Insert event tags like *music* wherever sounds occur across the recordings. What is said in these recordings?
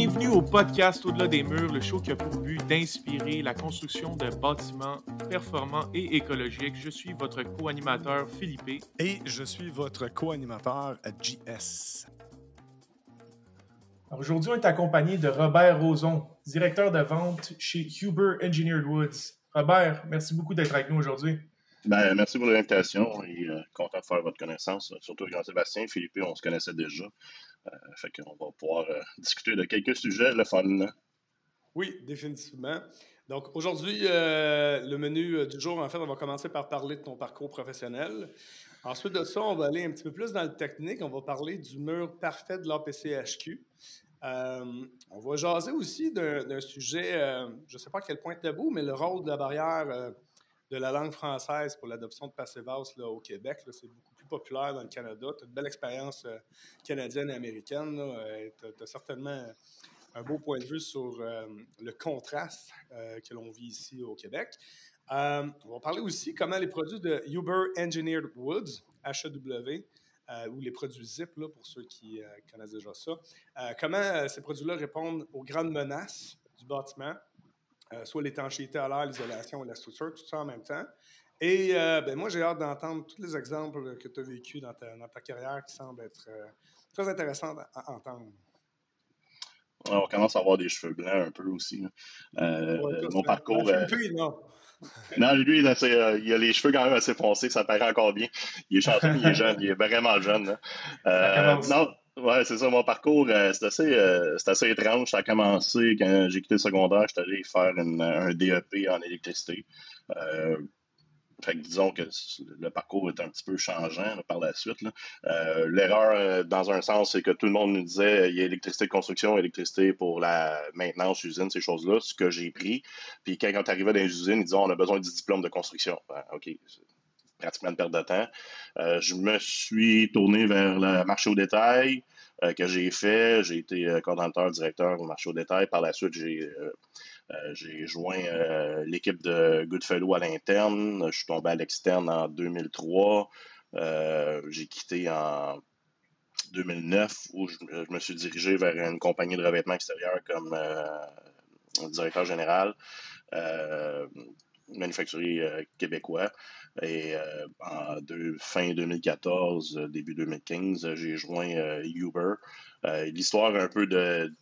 Bienvenue au podcast Au-delà des murs, le show qui a pour but d'inspirer la construction de bâtiments performants et écologiques. Je suis votre co-animateur Philippe. Et je suis votre co-animateur JS. Aujourd'hui, on est accompagné de Robert Roson, directeur de vente chez Huber Engineered Woods. Robert, merci beaucoup d'être avec nous aujourd'hui. Ben, merci pour l'invitation et euh, content de faire votre connaissance, surtout Jean-Sébastien. Philippe, on se connaissait déjà. Euh, fait qu'on va pouvoir euh, discuter de quelques sujets, le fun. Oui, définitivement. Donc aujourd'hui, le menu du jour, en fait, on va commencer par parler de ton parcours professionnel. Ensuite de ça, on va aller un petit peu plus dans le technique. On va parler du mur parfait de l'APCHQ. on va jaser aussi d'un sujet, je ne sais pas à quel point tabou, mais le rôle de la barrière de la langue française pour l'adoption de Passivas là, au Québec. C'est beaucoup populaire dans le Canada. Tu as une belle expérience euh, canadienne et américaine. Euh, tu as, certainement un beau point de vue sur euh, le contraste que l'on vit ici au Québec. on va parler aussi comment les produits de Uber Engineered Woods, HEW, ou les produits ZIP, là, pour ceux qui connaissent déjà ça, comment ces produits-là répondent aux grandes menaces du bâtiment, soit l'étanchéité à l'air, l'isolation et la structure, tout ça en même temps. Et euh, ben, moi, j'ai hâte d'entendre tous les exemples que tu as vécu dans ta, dans ta, carrière qui semblent être euh, très intéressants à, entendre. on commence à avoir des cheveux blancs un peu aussi. mon parcours. non? *laughs* non, lui, il a, il a, les cheveux quand même assez foncés, ça paraît encore bien. Il est chanceux, il est jeune, il est vraiment jeune. non, Ouais, c'est ça. Mon parcours, euh, c'est assez, euh, assez, étrange. Ça a commencé quand j'ai quitté le secondaire. J'étais allé faire un DEP en électricité. Euh, fait que disons que le parcours est un petit peu changeant par la suite. L'erreur, dans un sens, c'est que tout le monde nous disait il y a électricité de construction, électricité pour la maintenance, usine, ces choses-là, ce que j'ai pris. Puis quand, quand arrivais dans les usines, ils disaient on a besoin du diplôme de construction. Ben, OK, pratiquement une perte de temps. Euh, je me suis tourné vers le marché au détail euh, que j'ai fait. J'ai été euh, coordonnateur, directeur au marché au détail. Par la suite, j'ai j'ai joint l'équipe de Goodfellow à l'interne. Je suis tombé à l'externe en 2003. j'ai quitté en 2009 où je, me suis dirigé vers une compagnie de revêtement extérieur comme directeur général manufacturier euh, québécois. Et euh, en fin 2014, euh, début 2015, j'ai joint Uber. L'histoire un peu de,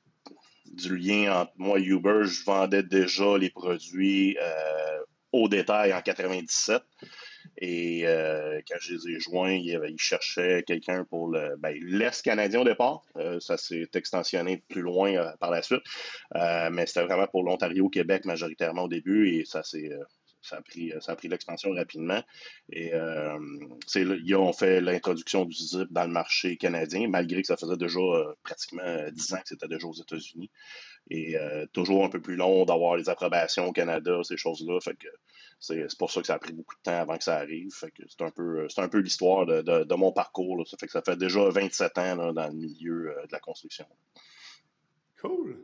du lien entre moi et Uber, je vendais déjà les produits au détail en 97. Et quand je les ai joints, ils, cherchaient quelqu'un pour le ben, l'Est canadien au départ. ça s'est extensionné plus loin par la suite. mais c'était vraiment pour l'Ontario, Québec majoritairement au début. Et ça s'est ça a pris, ça a pris l'expansion rapidement. Et euh, ils ont fait l'introduction du ZIP dans le marché canadien, malgré que ça faisait déjà euh, pratiquement 10 ans que c'était déjà aux États-Unis. Et euh, toujours un peu plus long d'avoir les approbations au Canada, ces choses-là. Fait que c'est pour ça que ça a pris beaucoup de temps avant que ça arrive. Fait que c'est un peu, un peu l'histoire de, mon parcours. Ça fait que ça fait déjà 27 ans dans le milieu de la construction. Cool.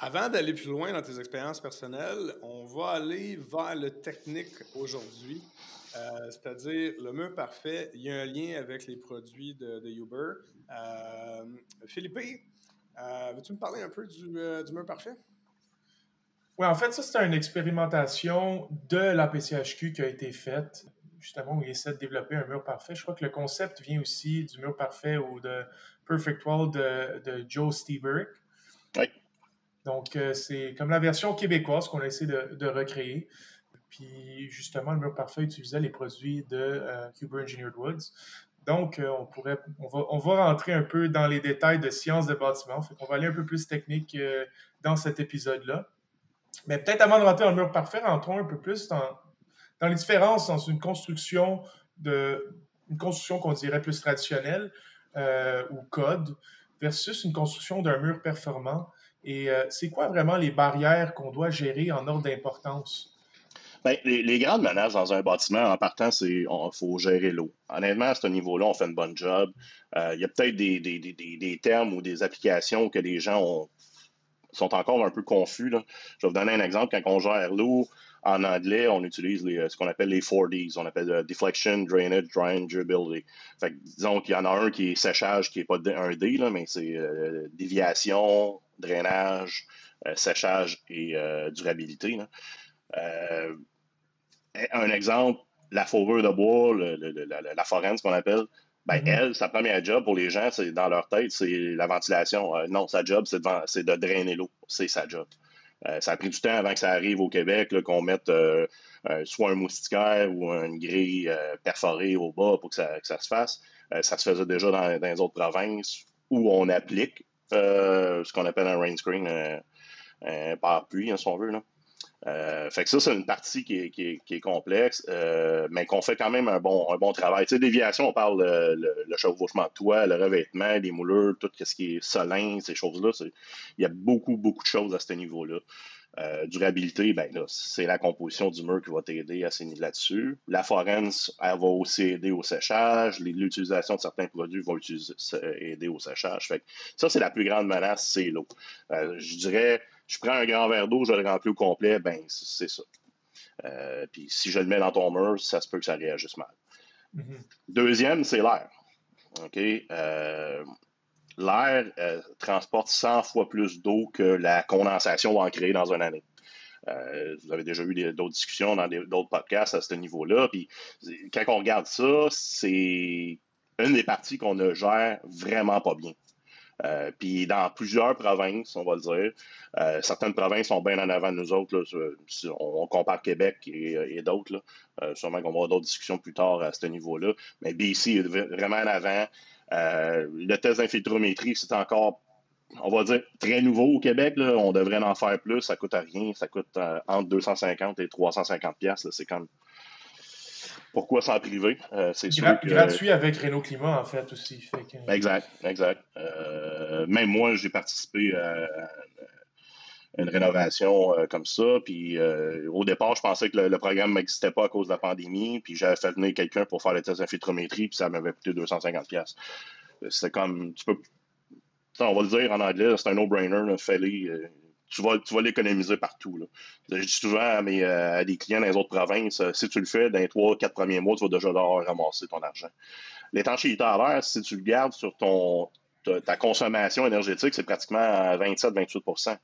Avant d'aller plus loin dans tes expériences personnelles, on va aller vers le technique aujourd'hui. Euh, c'est-à-dire le mur parfait, il y a un lien avec les produits de, Uber. Euh, Philippe, euh, veux-tu me parler un peu du, mur parfait? Oui, en fait, ça, c'est une expérimentation de la PCHQ qui a été faite, justement, où il essaie de développer un mur parfait. Je crois que le concept vient aussi du mur parfait ou de Perfect Wall de, Joe Stieberg. Donc, euh, c'est comme la version québécoise qu'on a essayé de, recréer. Puis, justement, le mur parfait utilisait les produits de euh, Engineered Woods. Donc, euh, on, pourrait, on, va, on va rentrer un peu dans les détails de sciences de bâtiment. On va aller un peu plus technique dans cet épisode-là. Mais peut-être avant de rentrer dans le mur parfait, rentrons un peu plus dans, dans les différences dans une construction de une construction qu'on dirait plus traditionnelle ou code versus une construction d'un mur performant. Et euh, c'est quoi vraiment les barrières qu'on doit gérer en ordre d'importance? Bien, les, grandes menaces dans un bâtiment, en partant, c'est qu'il faut gérer l'eau. Honnêtement, à ce niveau-là, on fait une bonne job. Euh, il y a peut-être des, des, des, des, termes ou des applications que les gens sont encore un peu confus. Je vais vous donner un exemple. Quand on gère l'eau, en anglais, on utilise ce qu'on appelle les 4Ds. On appelle euh, deflection, drainage, drying, durability. Fait que, disons qu'il y en a un qui est séchage, qui n'est pas un D, mais c'est déviation, drainage, séchage et durabilité. un exemple, la fourrure de bois, la, forêt, ce qu'on appelle, ben, mm-hmm. elle, sa première job pour les gens, c'est dans leur tête, c'est la ventilation. non, sa job, c'est de, de, drainer l'eau. C'est sa job. ça a pris du temps avant que ça arrive au Québec, qu'on mette euh, soit un moustiquaire ou une grille euh, perforée au bas pour que ça, se fasse. Euh, ça se faisait déjà dans, les autres provinces où on applique ce qu'on appelle un rain screen, un parapluie, hein, si on veut. fait que ça, c'est une partie qui est, complexe, mais qu'on fait quand même un bon, un bon travail. Tu sais, déviation, on parle le, le, chevauchement de toit, le revêtement, les moulures, tout ce qui est solin, ces choses-là. Il y a beaucoup, beaucoup de choses à ce niveau-là. Euh, durabilité, ben c'est la composition du mur qui va t'aider à s'aider là-dessus. La forens, elle va aussi aider au séchage. L'utilisation de certains produits va aider au séchage. Fait ça, c'est la plus grande menace, c'est l'eau. Euh, je dirais, je prends un grand verre d'eau, je le remplis au complet, ben c'est ça. Euh, puis si je le mets dans ton mur, ça se peut que ça réagisse mal. Mm-hmm. Deuxième, c'est l'air. OK? L'air euh, transporte 100 fois plus d'eau que la condensation va en créer dans une année. Euh, vous avez déjà eu d'autres discussions dans d'autres podcasts à ce niveau-là. Puis quand on regarde ça, c'est une des parties qu'on ne gère vraiment pas bien. Euh, puis dans plusieurs provinces, on va le dire, certaines provinces sont bien en avant de nous autres. on, compare Québec et, d'autres. sûrement qu'on va avoir d'autres discussions plus tard à ce niveau-là. Mais BC est vraiment en avant. Euh, le test d'infiltrométrie, c'est encore, on va dire, très nouveau au Québec. On devrait en faire plus. Ça coûte à rien. Ça coûte euh, entre 250 et 350 pièces. C'est comme pourquoi s'en priver? Euh, c'est gratuit avec Renault Climat, en fait, aussi. Exact, exact. même moi, j'ai participé à une rénovation comme ça. Puis au départ, je pensais que le, programme n'existait pas à cause de la pandémie. Puis j'avais fait venir quelqu'un pour faire le test d'infiltrométrie, puis ça m'avait coûté 250$. C'était comme, tu peux, on va le dire en anglais, c'est un no-brainer, fais-les. Euh, tu vas, tu l'économiser partout. Là. Je dis souvent à, mes, euh, à des clients dans les autres provinces, euh, si tu le fais dans les 3-4 premiers mois, tu vas déjà devoir ramasser ton argent. L'étanchéité à l'air, si tu le gardes sur ton, ta, consommation énergétique, c'est pratiquement à 27-28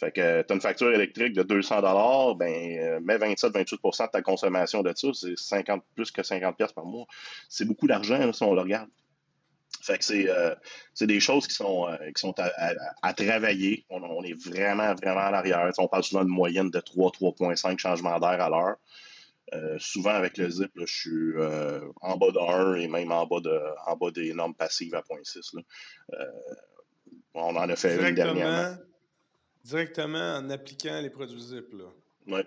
fait que tu as une facture électrique de 200 ben mets 27-28% de ta consommation de ça, c'est 50 plus que 50 par mois. C'est beaucoup d'argent si on le regarde. Fait que c'est, euh, des choses qui sont, euh, qui sont à, travailler. On, est vraiment, vraiment à l'arrière. on parle souvent de moyenne de 3, 3,5 changements d'air à l'heure. Euh, souvent, avec le zip, je suis en bas de 1 et même en bas, de, en bas des normes passives à 0.6. on en a fait une dernièrement. Directement en appliquant les produits zip. Oui.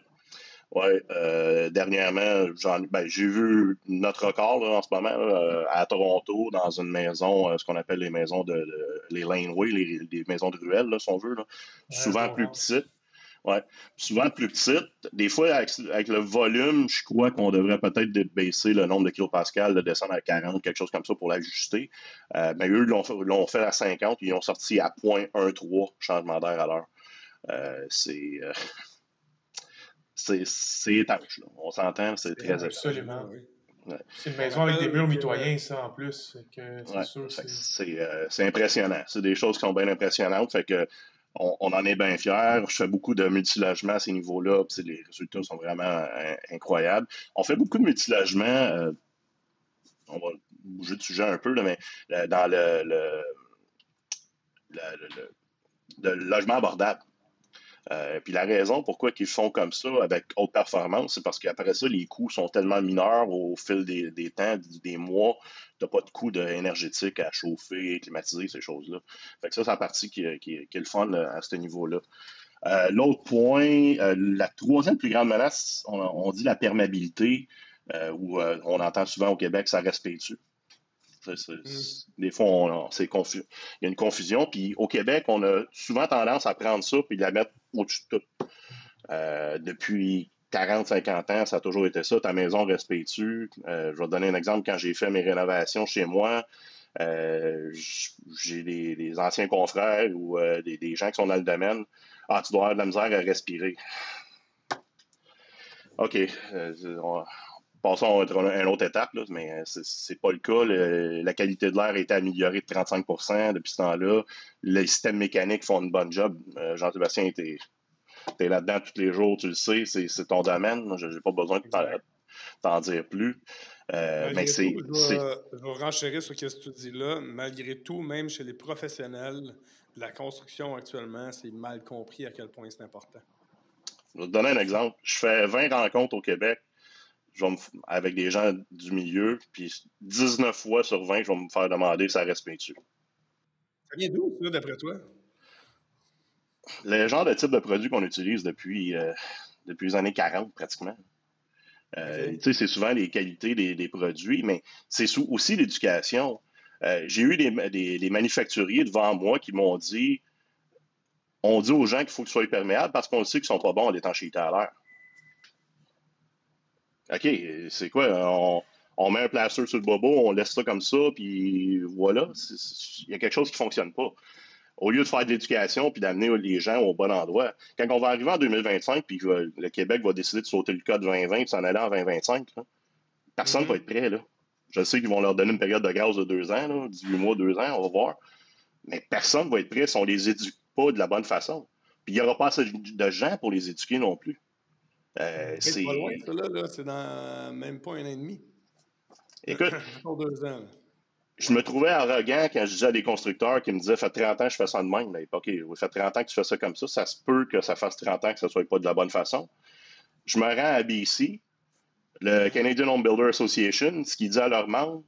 Oui, euh, dernièrement, ben, j'ai vu notre record en ce moment euh, à Toronto, dans une maison, euh, ce qu'on appelle les maisons de, les laneway, les, maisons de ruelles, si on veut. souvent plus petites. Ouais. Souvent plus petites. Des fois, avec, le volume, je crois qu'on devrait peut-être baisser le nombre de kilopascal, de descendre à 40, quelque chose comme ça pour l'ajuster. mais eux l'ont fait à 50, ils ont sorti à 0.13 changement d'air à l'heure. *laughs* c'est c'est étanche. On s'entend, c'est très étanche. Absolument. C'est une maison avec des murs mitoyens, ça, en plus. C'est impressionnant. C'est des choses qui sont bien impressionnantes. Fait que on, en est bien fiers. Je fais beaucoup de multilogement à ces niveaux-là. Les résultats sont vraiment euh, incroyables. On fait beaucoup de multilogement. Euh, on va bouger de sujet un peu, mais euh, dans le, le logement abordable. Euh, puis la raison pourquoi ils font comme ça avec haute performance, c'est parce qu'après ça, les coûts sont tellement mineurs au fil des, temps, des mois, tu n'as pas de coût énergétique à chauffer, climatiser, ces choses-là. Fait que ça, c'est la partie qui, est le fun à ce niveau-là. Euh, l'autre point, euh, la troisième plus grande menace, on, dit la perméabilité, où on entend souvent au Québec, ça respecte-tu. Mm. Des fois, c'est confus. Il y a une confusion. Puis au Québec, on a souvent tendance à prendre ça et la mettre au-dessus de tout. Euh, depuis 40, 50 ans, ça a toujours été ça. Ta maison respecte-tu? Euh, je vais te donner un exemple. Quand j'ai fait mes rénovations chez moi, euh, j'ai des, anciens confrères ou des, gens qui sont dans le domaine. Ah, tu dois avoir de la misère à respirer. OK. Passons à une autre étape, mais c'est pas le cas. la qualité de l'air a été améliorée de 35% depuis ce temps-là. Les systèmes mécaniques font une bonne job. Jean-Sébastien était tu es là-dedans tous les jours, tu le sais, c'est ton domaine. Je n'ai pas besoin de t'en dire plus. Euh, mais c'est. Je, vais renchérir sur ce que tu dis là. Malgré tout, même chez les professionnels, la construction actuellement, c'est mal compris à quel point c'est important. Je vais te donner un exemple. Je fais 20 rencontres au Québec avec des gens du milieu, puis 19 fois sur 20, je vais me faire demander si ça respecte dessus. Ça vient d'où, ça, d'après toi? le genre de type de produit qu'on utilise depuis, euh, depuis les années 40 pratiquement. Euh, c'est souvent les qualités des, produits, mais c'est aussi l'éducation. Euh, j'ai eu des, manufacturiers devant moi qui m'ont dit on dit aux gens qu'il faut qu'ils soient perméables parce qu'on sait qu'ils ne sont pas bons à l'étanchéité à l'air. OK, c'est quoi? On, met un plaster sur le bobo, on laisse ça comme ça, puis voilà. Il y a quelque chose qui ne fonctionne pas au lieu de faire de l'éducation puis d'amener les gens au bon endroit. Quand on va arriver en 2025 puis que le Québec va décider de sauter le code 2020 et s'en aller en 2025, personne ne mm-hmm. va être prêt. Là. Je sais qu'ils vont leur donner une période de gaz de deux ans, là, 18 mois, deux ans, on va voir. Mais personne ne va être prêt si on ne les éduque pas de la bonne façon. Puis il n'y aura pas assez de gens pour les éduquer non plus. Euh, c'est pas loin, ça, là. C'est dans même pas un an et demi. Écoute, *laughs* deux ans, je me trouvais arrogant quand je disais à des constructeurs qui me disaient fait 30 ans que je fais ça de même. Mais, OK, ça fait 30 ans que tu fais ça comme ça. Ça se peut que ça fasse 30 ans que ça ne soit pas de la bonne façon. Je me rends à BC, le Canadian Home Builder Association, ce qui dit à leurs membres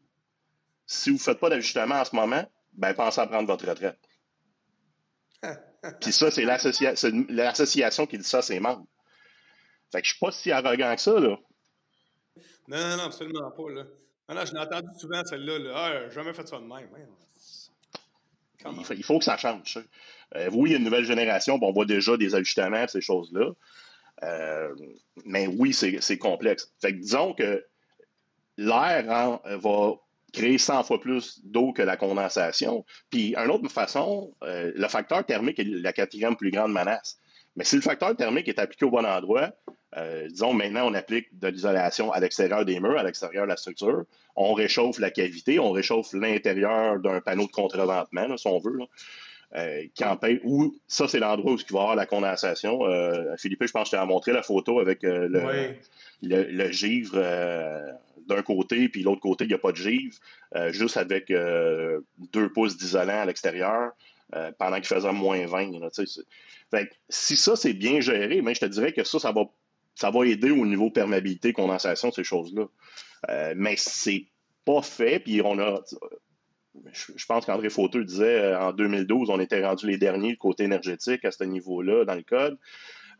si vous ne faites pas d'ajustement en ce moment, ben pensez à prendre votre retraite. *laughs* Puis ça, c'est l'association qui dit ça à ses membres. Fait que je suis pas si arrogant que ça, là. Non, non, non, absolument pas, là. Non, je l'ai entendu souvent, celle-là. Là. Ah, jamais fait ça de même. Il faut, que ça change. Euh, oui, il y a une nouvelle génération, on voit déjà des ajustements, ces choses-là. Euh, mais oui, c'est complexe. Fait que disons que l'air hein, va créer 100 fois plus d'eau que la condensation. Puis, une autre façon, euh, le facteur thermique est la quatrième plus grande menace. Mais si le facteur thermique est appliqué au bon endroit, euh, disons maintenant on applique de l'isolation à l'extérieur des murs, à l'extérieur de la structure, on réchauffe la cavité, on réchauffe l'intérieur d'un panneau de contreventement, si on veut, euh, qui empêche, ou ça c'est l'endroit où il va y avoir la condensation. Euh, Philippe, je pense que je t'ai montré la photo avec le, le, givre d'un côté, puis l'autre côté, il n'y a pas de givre, juste avec deux pouces d'isolant à l'extérieur. pendant qu'il faisait moins 20. si ça, c'est bien géré, mais je te dirais que ça, ça va ça va aider au niveau perméabilité, condensation, ces choses-là. Euh, mais c'est pas fait, puis on a. Je pense qu'André Fauteux disait euh, en 2012, on était rendu les derniers côté énergétique à ce niveau-là dans le code.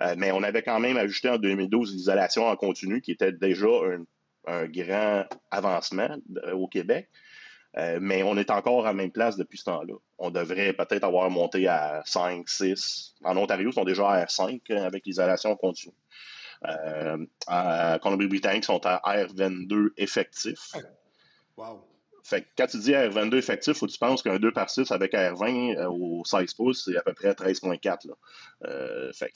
Euh, mais on avait quand même ajouté en 2012 l'isolation en continu, qui était déjà un, grand avancement au Québec. mais on est encore à la même place depuis ce temps-là. On devrait peut-être avoir monté à 5, 6. En Ontario, ils sont déjà à R5 avec l'isolation en continu. Euh, en Colombie-Britannique sont à R22 effectif. Wow. Fait que quand tu dis R22 effectif, faut que tu penses qu'un 2 par 6 avec R20 euh, au 16 pouces, c'est à peu près 13.4. Euh, fait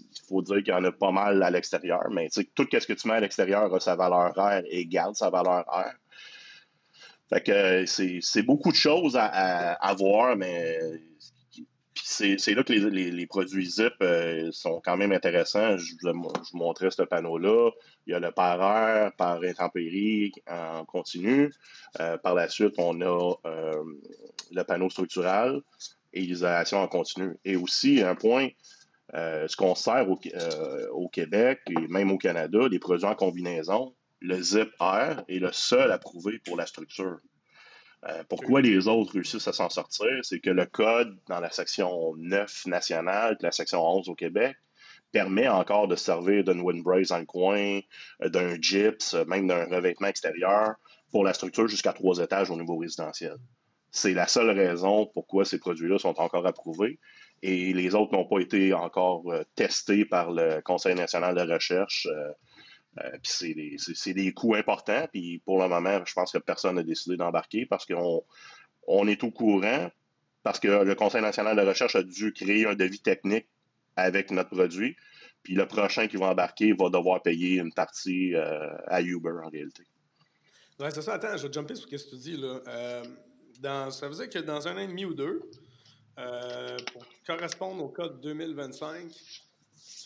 il faut dire qu'il y en a pas mal à l'extérieur, mais tout ce que tu mets à l'extérieur a sa valeur R et garde sa valeur R. Fait que c'est beaucoup de choses à, à voir, mais c'est là que les, produits ZIP euh, sont quand même intéressants. Je, vous montrais ce panneau-là. Il y a le par air, par intempérie en continu. Euh, par la suite, on a euh, le panneau structural et l'isolation en continu. Et aussi, un point, ce qu'on sert au, Québec et même au Canada, les produits en combinaison, le ZIP Air est le seul approuvé pour la structure. Euh, pourquoi les autres réussissent à s'en sortir? C'est que le code dans la section 9 nationale, la section 11 au Québec, permet encore de servir d'une windbrace dans le coin, euh, d'un gyps, euh, même d'un revêtement extérieur pour la structure jusqu'à trois étages au niveau résidentiel. C'est la seule raison pourquoi ces produits-là sont encore approuvés et les autres n'ont pas été encore testés par le Conseil national de recherche euh, puis c'est des, coûts importants. Puis pour le moment, je pense que personne n'a décidé d'embarquer parce qu'on on est au courant, parce que le Conseil national de recherche a dû créer un devis technique avec notre produit. Puis le prochain qui va embarquer va devoir payer une partie à Uber en réalité. Ouais, c'est ça. Attends, je vais jumper sur ce que tu dis. Là. dans, ça veut dire que dans un an et demi ou deux, pour correspondre au code 2025,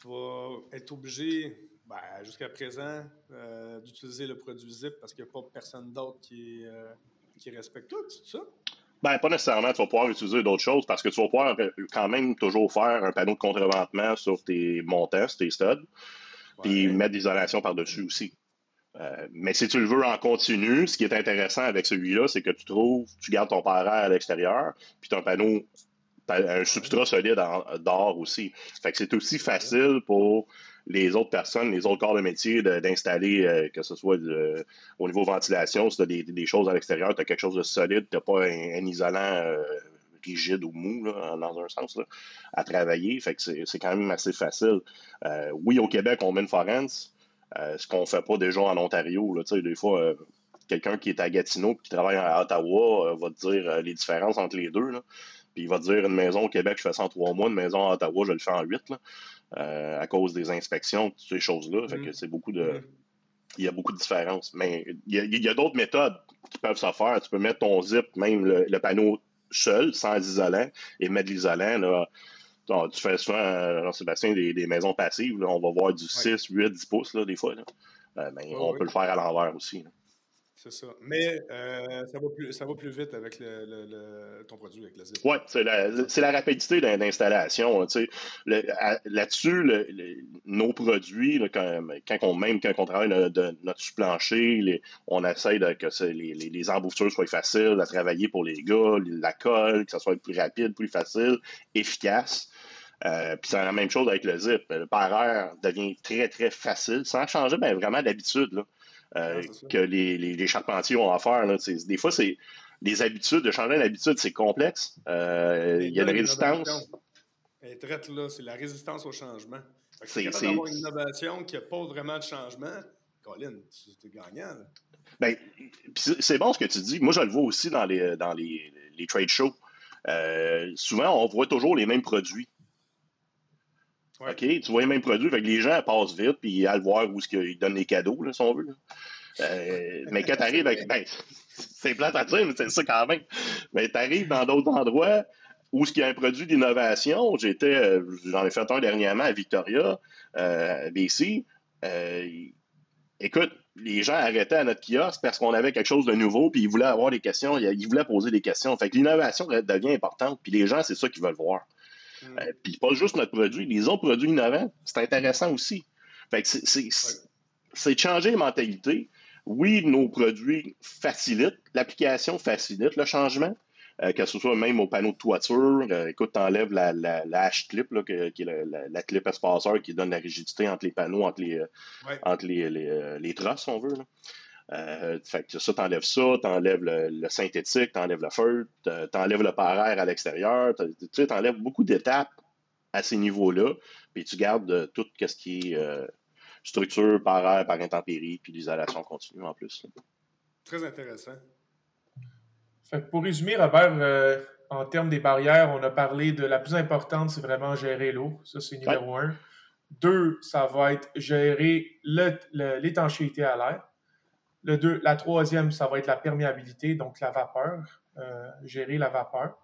tu vas être obligé, ben, jusqu'à présent, euh, d'utiliser le produit ZIP parce qu'il n'y a pas personne d'autre qui, euh, qui respecte tout, c'est ça? Ben, pas nécessairement. Tu vas pouvoir utiliser d'autres choses parce que tu vas pouvoir euh, quand même toujours faire un panneau de contreventement sur tes montants, sur tes studs, puis mettre l'isolation par-dessus aussi. mais si tu le veux en continu, ce qui est intéressant avec celui-là, c'est que tu trouves, tu gardes ton parent à l'extérieur, puis tu as un panneau un substrat solide d'or aussi. Fait que c'est aussi facile pour les autres personnes, les autres corps de métier d'installer, euh, que ce soit au niveau ventilation, si tu as des, choses à l'extérieur, tu as quelque chose de solide, tu n'as pas un, isolant euh, rigide ou mou, dans un sens, à travailler. Fait que c'est quand même assez facile. Euh, oui, au Québec, on met une forens, ce qu'on fait pas déjà en Ontario. Là, des fois, quelqu'un qui est à Gatineau et qui travaille à Ottawa va te dire les différences entre les deux. Puis il va te dire une maison au Québec, je fais ça en trois mois, une maison à Ottawa, je le fais en huit, euh, à cause des inspections, toutes ces choses-là. Fait que mm. c'est beaucoup de. Mm. Il y a beaucoup de différences. Mais il y a, d'autres méthodes qui peuvent se faire. Tu peux mettre ton zip, même le, panneau seul, sans isolant, et mettre l'isolant. tu fais souvent, euh, Sébastien, des, maisons passives. on va voir du 6, 8, 10 pouces, des fois. Euh, mais on peut le faire à l'envers aussi. C'est ça. Mais euh, ça, va plus, ça va plus vite avec le, ton produit, avec le zip. Oui, c'est la, la, rapidité d'installation. Là-dessus, nos produits, quand, on, même quand on travaille notre sous-plancher, on essaie que les, les, soient faciles à travailler pour les gars, la colle, que ça soit plus rapide, plus facile, efficace. Euh, puis c'est la même chose avec le zip. Le par devient très, très facile, sans changer ben, vraiment d'habitude. Euh, que les, les, charpentiers ont à faire. Là, des fois, c'est les habitudes, de changer d'habitude, c'est complexe. Euh, il y a une résistance. c'est la résistance au changement. C'est d'avoir une innovation qui n'a pas vraiment de changement. Colin, es gagnant. Ben, c'est bon ce que tu dis. Moi, je le vois aussi dans les, dans les, les trade shows. Euh, souvent, on voit toujours les mêmes produits. OK, tu vois les mêmes produits, fait les gens passent vite, puis à le voir où ils donnent les cadeaux, là, si on veut. Euh, mais quand tu arrives avec. Ben, *laughs* c'est plate à dire, mais c'est ça quand même. Mais tu arrives dans d'autres endroits où il y a un produit d'innovation. J'étais, euh, j'en ai fait un dernièrement à Victoria, euh, BC. Euh, écoute, les gens arrêtaient à notre kiosque parce qu'on avait quelque chose de nouveau, puis ils voulaient avoir des questions, ils voulaient poser des questions. Fait que l'innovation devient importante, puis les gens, c'est ça qu'ils veulent voir. Mm. Euh, puis pas juste notre produit, les autres produits innovants, c'est intéressant aussi. Fait que c'est de changer les mentalités. Oui, nos produits facilitent, l'application facilite le changement, euh, que ce soit même au panneau de toiture. Euh, écoute, tu enlèves la, la, H-clip, qui est la, clip espaceur qui donne la rigidité entre les panneaux, entre les, entre les, les, les, trosses, si on veut. Là. Euh, fait que ça, t'enlèves ça, t'enlèves le, le synthétique, t'enlèves le feutre, t'enlèves le par-air à l'extérieur, tu t'enlèves beaucoup d'étapes à ces niveaux-là, puis tu gardes tout ce qui est euh, structure, par-air, par intempérie, puis l'isolation continue en plus. Très intéressant. Fait que pour résumer, Robert, euh, en termes des barrières, on a parlé de la plus importante, c'est vraiment gérer l'eau. Ça, c'est numéro un. Deux, ça va être gérer l'étanchéité à l'air. Le deux, la troisième, ça va être la perméabilité, donc la vapeur, euh, gérer la vapeur.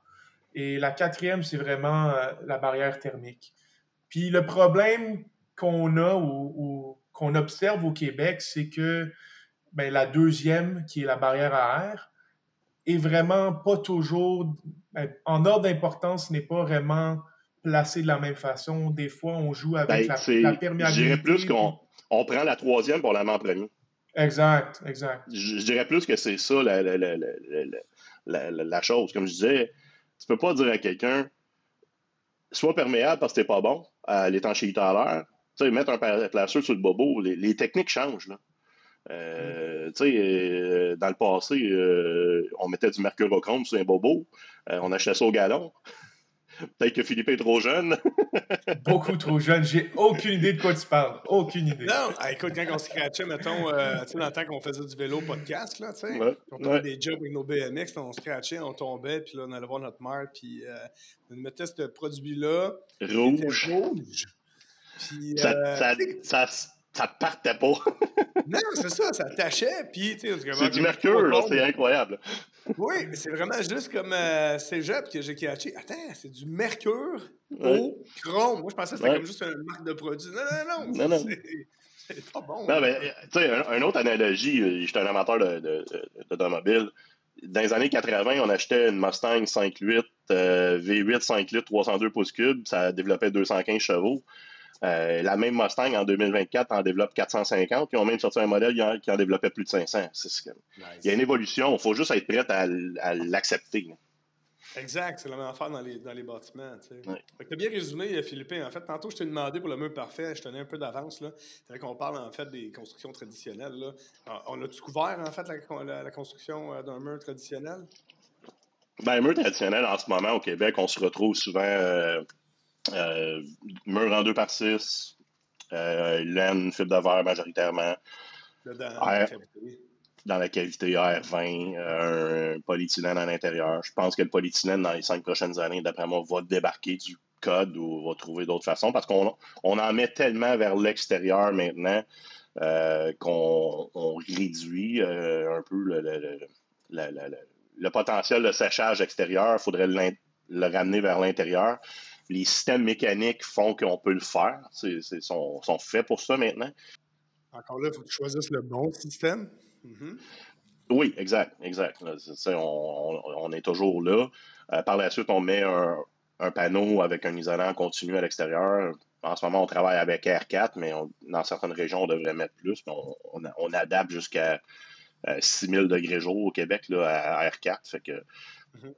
Et la quatrième, c'est vraiment euh, la barrière thermique. Puis le problème qu'on a ou, qu'on observe au Québec, c'est que ben, la deuxième, qui est la barrière à air, est vraiment pas toujours, ben, en ordre d'importance, n'est pas vraiment placée de la même façon. Des fois, on joue avec ben, la, la, perméabilité. Je dirais plus qu'on on prend la troisième pour la en premier. Exact, exact. Je, dirais plus que c'est ça la, la, chose. Comme je disais, tu peux pas dire à quelqu'un sois perméable parce que t'es pas bon à l'étanchéité à l'air. Tu sais, mettre un placeur sur le bobo, les, techniques changent. Là. Euh, tu sais, euh, dans le passé, euh, on mettait du mercurochrome sur un bobo, on achetait ça au galon. Peut-être que Philippe est trop jeune. *laughs* Beaucoup trop jeune. J'ai aucune idée de quoi tu parles. Aucune idée. Non, ah, écoute, quand on scratchait, mettons, euh, tu sais, dans le temps qu'on faisait du vélo podcast, là, tu sais, on faisait des jobs avec nos BMX, on scratchait, on tombait, puis là, on allait voir notre mère, puis euh, on mettait ce produit-là. Rouge. rouge. Puis, ça, ça, ça, ça partait pas. non, c'est ça, ça tachait. Puis, c'est du mercure, c'est incroyable. Oui, mais c'est vraiment juste comme euh, cégep que j'ai catché. Attends, c'est du mercure au chrome. Moi, je pensais que c'était comme juste une marque de produit. Non, non, non. non, non. C'est pas bon. Non, mais tu sais, une autre analogie, euh, j'étais un amateur d'automobile. De, Dans les années 80, on achetait une Mustang 5.8 euh, V8 5 litres 302 pouces cubes. Ça développait 215 chevaux. Euh, la même Mustang en 2024 en développe 450, puis on ont même sorti un modèle qui en développait plus de 500. Il y a une évolution, il faut juste être prêt à, l'accepter. Exact, c'est la même affaire dans les, dans les bâtiments. Tu as bien résumé, Philippe. En fait, tantôt, je t'ai demandé pour le mur parfait, je tenais un peu d'avance. C'est vrai qu'on parle en fait des constructions traditionnelles. Là. On a-tu couvert en fait la, construction euh, d'un mur traditionnel? Ben, un mur traditionnel, en ce moment, au Québec, on se retrouve souvent euh, euh, mur en 2 par 6, euh, laine, fibre de verre majoritairement. dans, la cavité R20, euh, un polyéthylène à l'intérieur. Je pense que le polyéthylène, dans les cinq prochaines années, d'après moi, va débarquer du code ou va trouver d'autres façons parce qu'on on en met tellement vers l'extérieur maintenant qu'on réduit un peu le, potentiel de séchage extérieur. Il faudrait le ramener vers l'intérieur les systèmes mécaniques font qu'on peut le faire. Ils sont, faits pour ça maintenant. Encore là, il faut que tu choisisses le bon système. Mm-hmm. Oui, exact, exact. on, est toujours là. Euh, par la suite, on met un, panneau avec un isolant continu à l'extérieur. En ce moment, on travaille avec R4, mais dans certaines régions, on devrait mettre plus. On, adapte jusqu'à 6000 euh, degrés jour au Québec là, à R4. Fait que.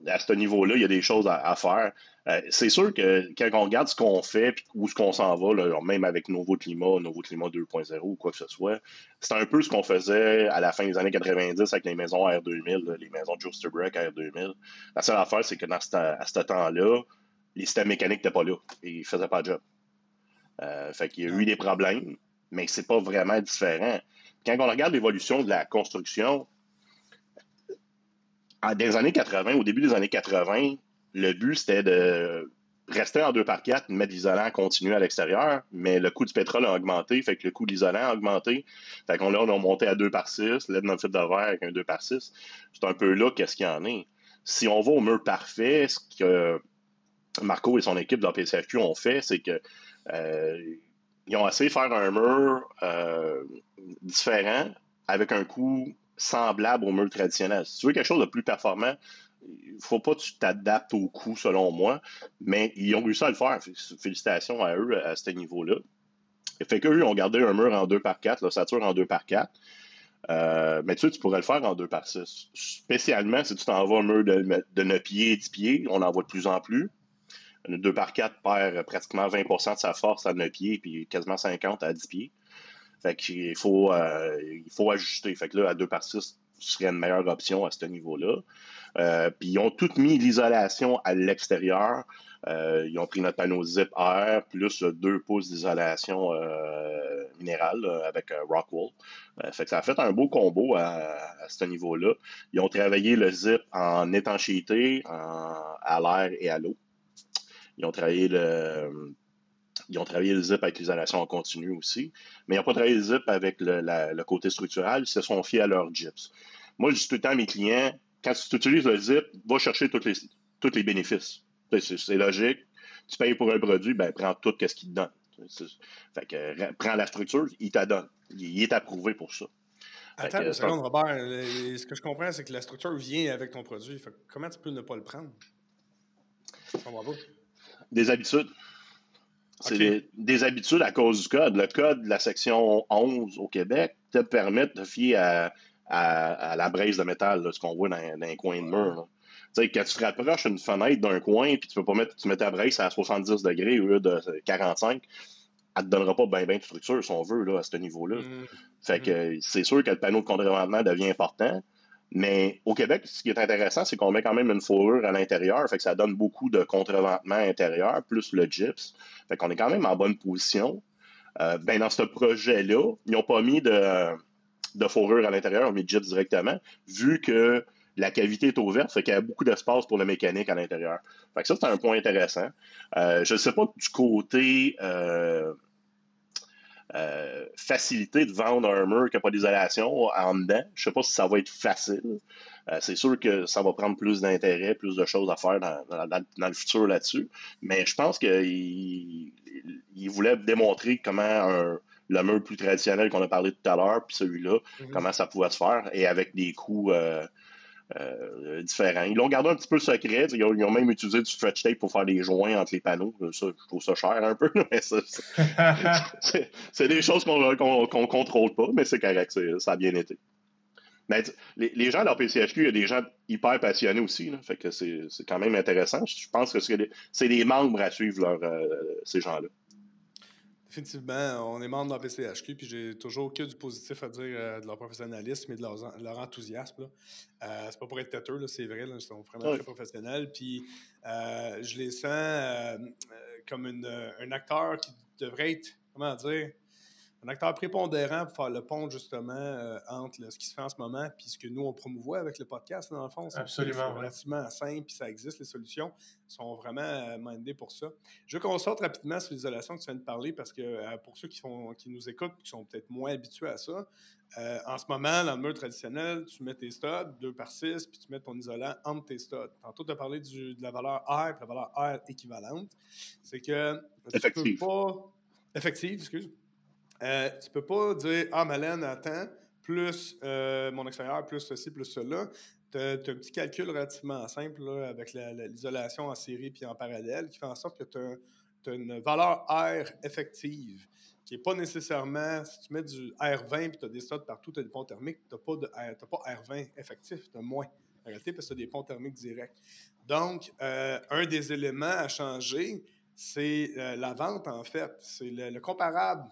À ce niveau-là, il y a des choses à, faire. Euh, c'est sûr que quand on regarde ce qu'on fait et où ce qu'on s'en va, même avec Nouveau Climat, Nouveau Climat 2.0 ou quoi que ce soit, c'est un peu ce qu'on faisait à la fin des années 90 avec les maisons R2000, les maisons Joe Break R2000. La seule affaire, c'est que dans à ce temps-là, les systèmes mécaniques n'étaient pas là et ils ne faisaient pas le job. Euh, fait qu'il y a eu des problèmes, mais c'est pas vraiment différent. Quand on regarde l'évolution de la construction, les années 80, au début des années 80, le but, c'était de rester en 2 par 4, mettre l'isolant continu à l'extérieur, mais le coût du pétrole a augmenté, fait que le coût de l'isolant a augmenté. Fait qu'on on a monté à 2 par 6, l'aide le fil de verre avec un 2 par 6. C'est un peu là qu'est-ce qu'il y en est. Si on va au mur parfait, ce que Marco et son équipe de la PCFQ ont fait, c'est que euh, ils ont essayé de faire un mur euh, différent avec un coût semblable au mur traditionnel. Si tu veux quelque chose de plus performant, il ne faut pas que tu t'adaptes au coût, selon moi, mais ils ont réussi à le faire. Félicitations à eux à ce niveau-là. Fait qu'eux ont gardé un mur en 2 par 4, l'ossature en 2 par 4. Euh, mais tu sais, tu pourrais le faire en 2 par 6. Spécialement si tu t'envoies un mur de, de 9 pieds, 10 pieds, on en voit de plus en plus. Un 2 par 4 perd pratiquement 20% de sa force à 9 pieds, puis quasiment 50 à 10 pieds. Fait qu'il faut, euh, il faut ajuster. Fait que là, à 2 par 6 serait une meilleure option à ce niveau-là. Euh, puis ils ont tout mis l'isolation à l'extérieur. Euh, ils ont pris notre panneau zip air plus 2 pouces d'isolation minérale avec Rockwool. fait que ça a fait un beau combo à, ce niveau-là. Ils ont travaillé le zip en étanchéité, à l'air et à l'eau. Ils ont travaillé le ils ont travaillé le zip avec l'isolation en continu aussi, mais ils n'ont pas travaillé le zip avec le, côté structural, ils se sont fiés à leur gyps. Moi, je dis tout le temps à mes clients, quand tu utilises le zip, va chercher tous les, tous les bénéfices. C'est logique. Tu payes pour un produit, ben prends tout ce qu'il te donne. Fait que, prends la structure, il t'a donne. Il, est approuvé pour ça. Attends une seconde, Robert. Ce que je comprends, c'est que la structure vient avec ton produit. comment tu peux ne pas le prendre? Des habitudes. C'est des, habitudes à cause du code. Le code de la section 11 au Québec te permet de fier à, à, la braise de métal, ce qu'on voit dans, un coin de mur. quand tu te rapproches une fenêtre d'un coin puis tu peux pas mettre, tu mets ta braise à 70 degrés au lieu de 45, elle te donnera pas bien ben de structure si on veut là, à ce niveau-là. Mmh. Fait que mmh. c'est sûr que le panneau de contre devient important. Mais au Québec, ce qui est intéressant, c'est qu'on met quand même une fourrure à l'intérieur, fait que ça donne beaucoup de contreventement intérieur, plus le gyps. Fait qu'on est quand même en bonne position. Euh, ben dans ce projet-là, ils n'ont pas mis de, de fourrure à l'intérieur, ils ont mis de gyps directement, vu que la cavité est ouverte, fait qu'il y a beaucoup d'espace pour la mécanique à l'intérieur. Fait que ça, c'est un point intéressant. Euh, je ne sais pas du côté euh, facilité de vendre un mur qui n'a pas d'isolation en dedans. Je ne sais pas si ça va être facile. c'est sûr que ça va prendre plus d'intérêt, plus de choses à faire dans, dans le futur là-dessus. Mais je pense qu'il il voulait démontrer comment un, le mur plus traditionnel qu'on a parlé tout à l'heure, puis celui-là, mhm. comment ça pouvait se faire, et avec des coûts euh, euh, différents. Ils l'ont gardé un petit peu secret. Ils ont, même utilisé du stretch tape pour faire des joints entre les panneaux. Ça, je trouve ça cher un peu, *laughs* mais *laughs* c'est des choses qu'on ne contrôle pas, mais c'est correct, ça a bien été. Mais les, les, gens dans PCHQ, il y a des gens hyper passionnés aussi. fait que c'est quand même intéressant. Je pense que c'est des membres à suivre leur, euh, ces gens-là. Définitivement, on est membre dans PCHQ, puis j'ai toujours que du positif à dire euh, de leur professionnalisme et de leur, enthousiasme. Euh, c'est pas pour être têteux, c'est vrai, ils sont vraiment très professionnels. Puis euh, je les sens euh, comme un acteur qui devrait être, comment dire, un acteur prépondérant pour faire le pont justement euh, entre ce qui se fait en ce moment et ce que nous on promouvoit avec le podcast dans le fond. Absolument. C'est relativement simple puis ça existe, les solutions sont vraiment euh, mindées pour ça. Je veux qu'on sorte rapidement sur l'isolation que tu viens de parler parce que euh, pour ceux qui, font, qui nous écoutent qui sont peut-être moins habitués à ça, en ce moment, dans le mur traditionnel, tu mets tes studs 2 par 6 puis tu mets ton isolant entre tes studs. Tantôt, tu as parlé de la valeur R et la valeur R équivalente. C'est que tu peux pas. Effective, excuse. Euh, tu peux pas dire Ah, Malène, attends, plus euh, mon extérieur, plus ceci, plus cela. Tu as, un petit calcul relativement simple avec l'isolation en série puis en parallèle qui fait en sorte que tu as, une valeur R effective qui n'est pas nécessairement, si tu mets du R20 puis tu as des stades partout, tu as des ponts thermiques, tu n'as pas, de, pas R20 effectif, tu as moins en réalité parce que tu as des ponts thermiques directs. Donc, euh, un des éléments à changer, c'est la vente en fait. C'est le, comparable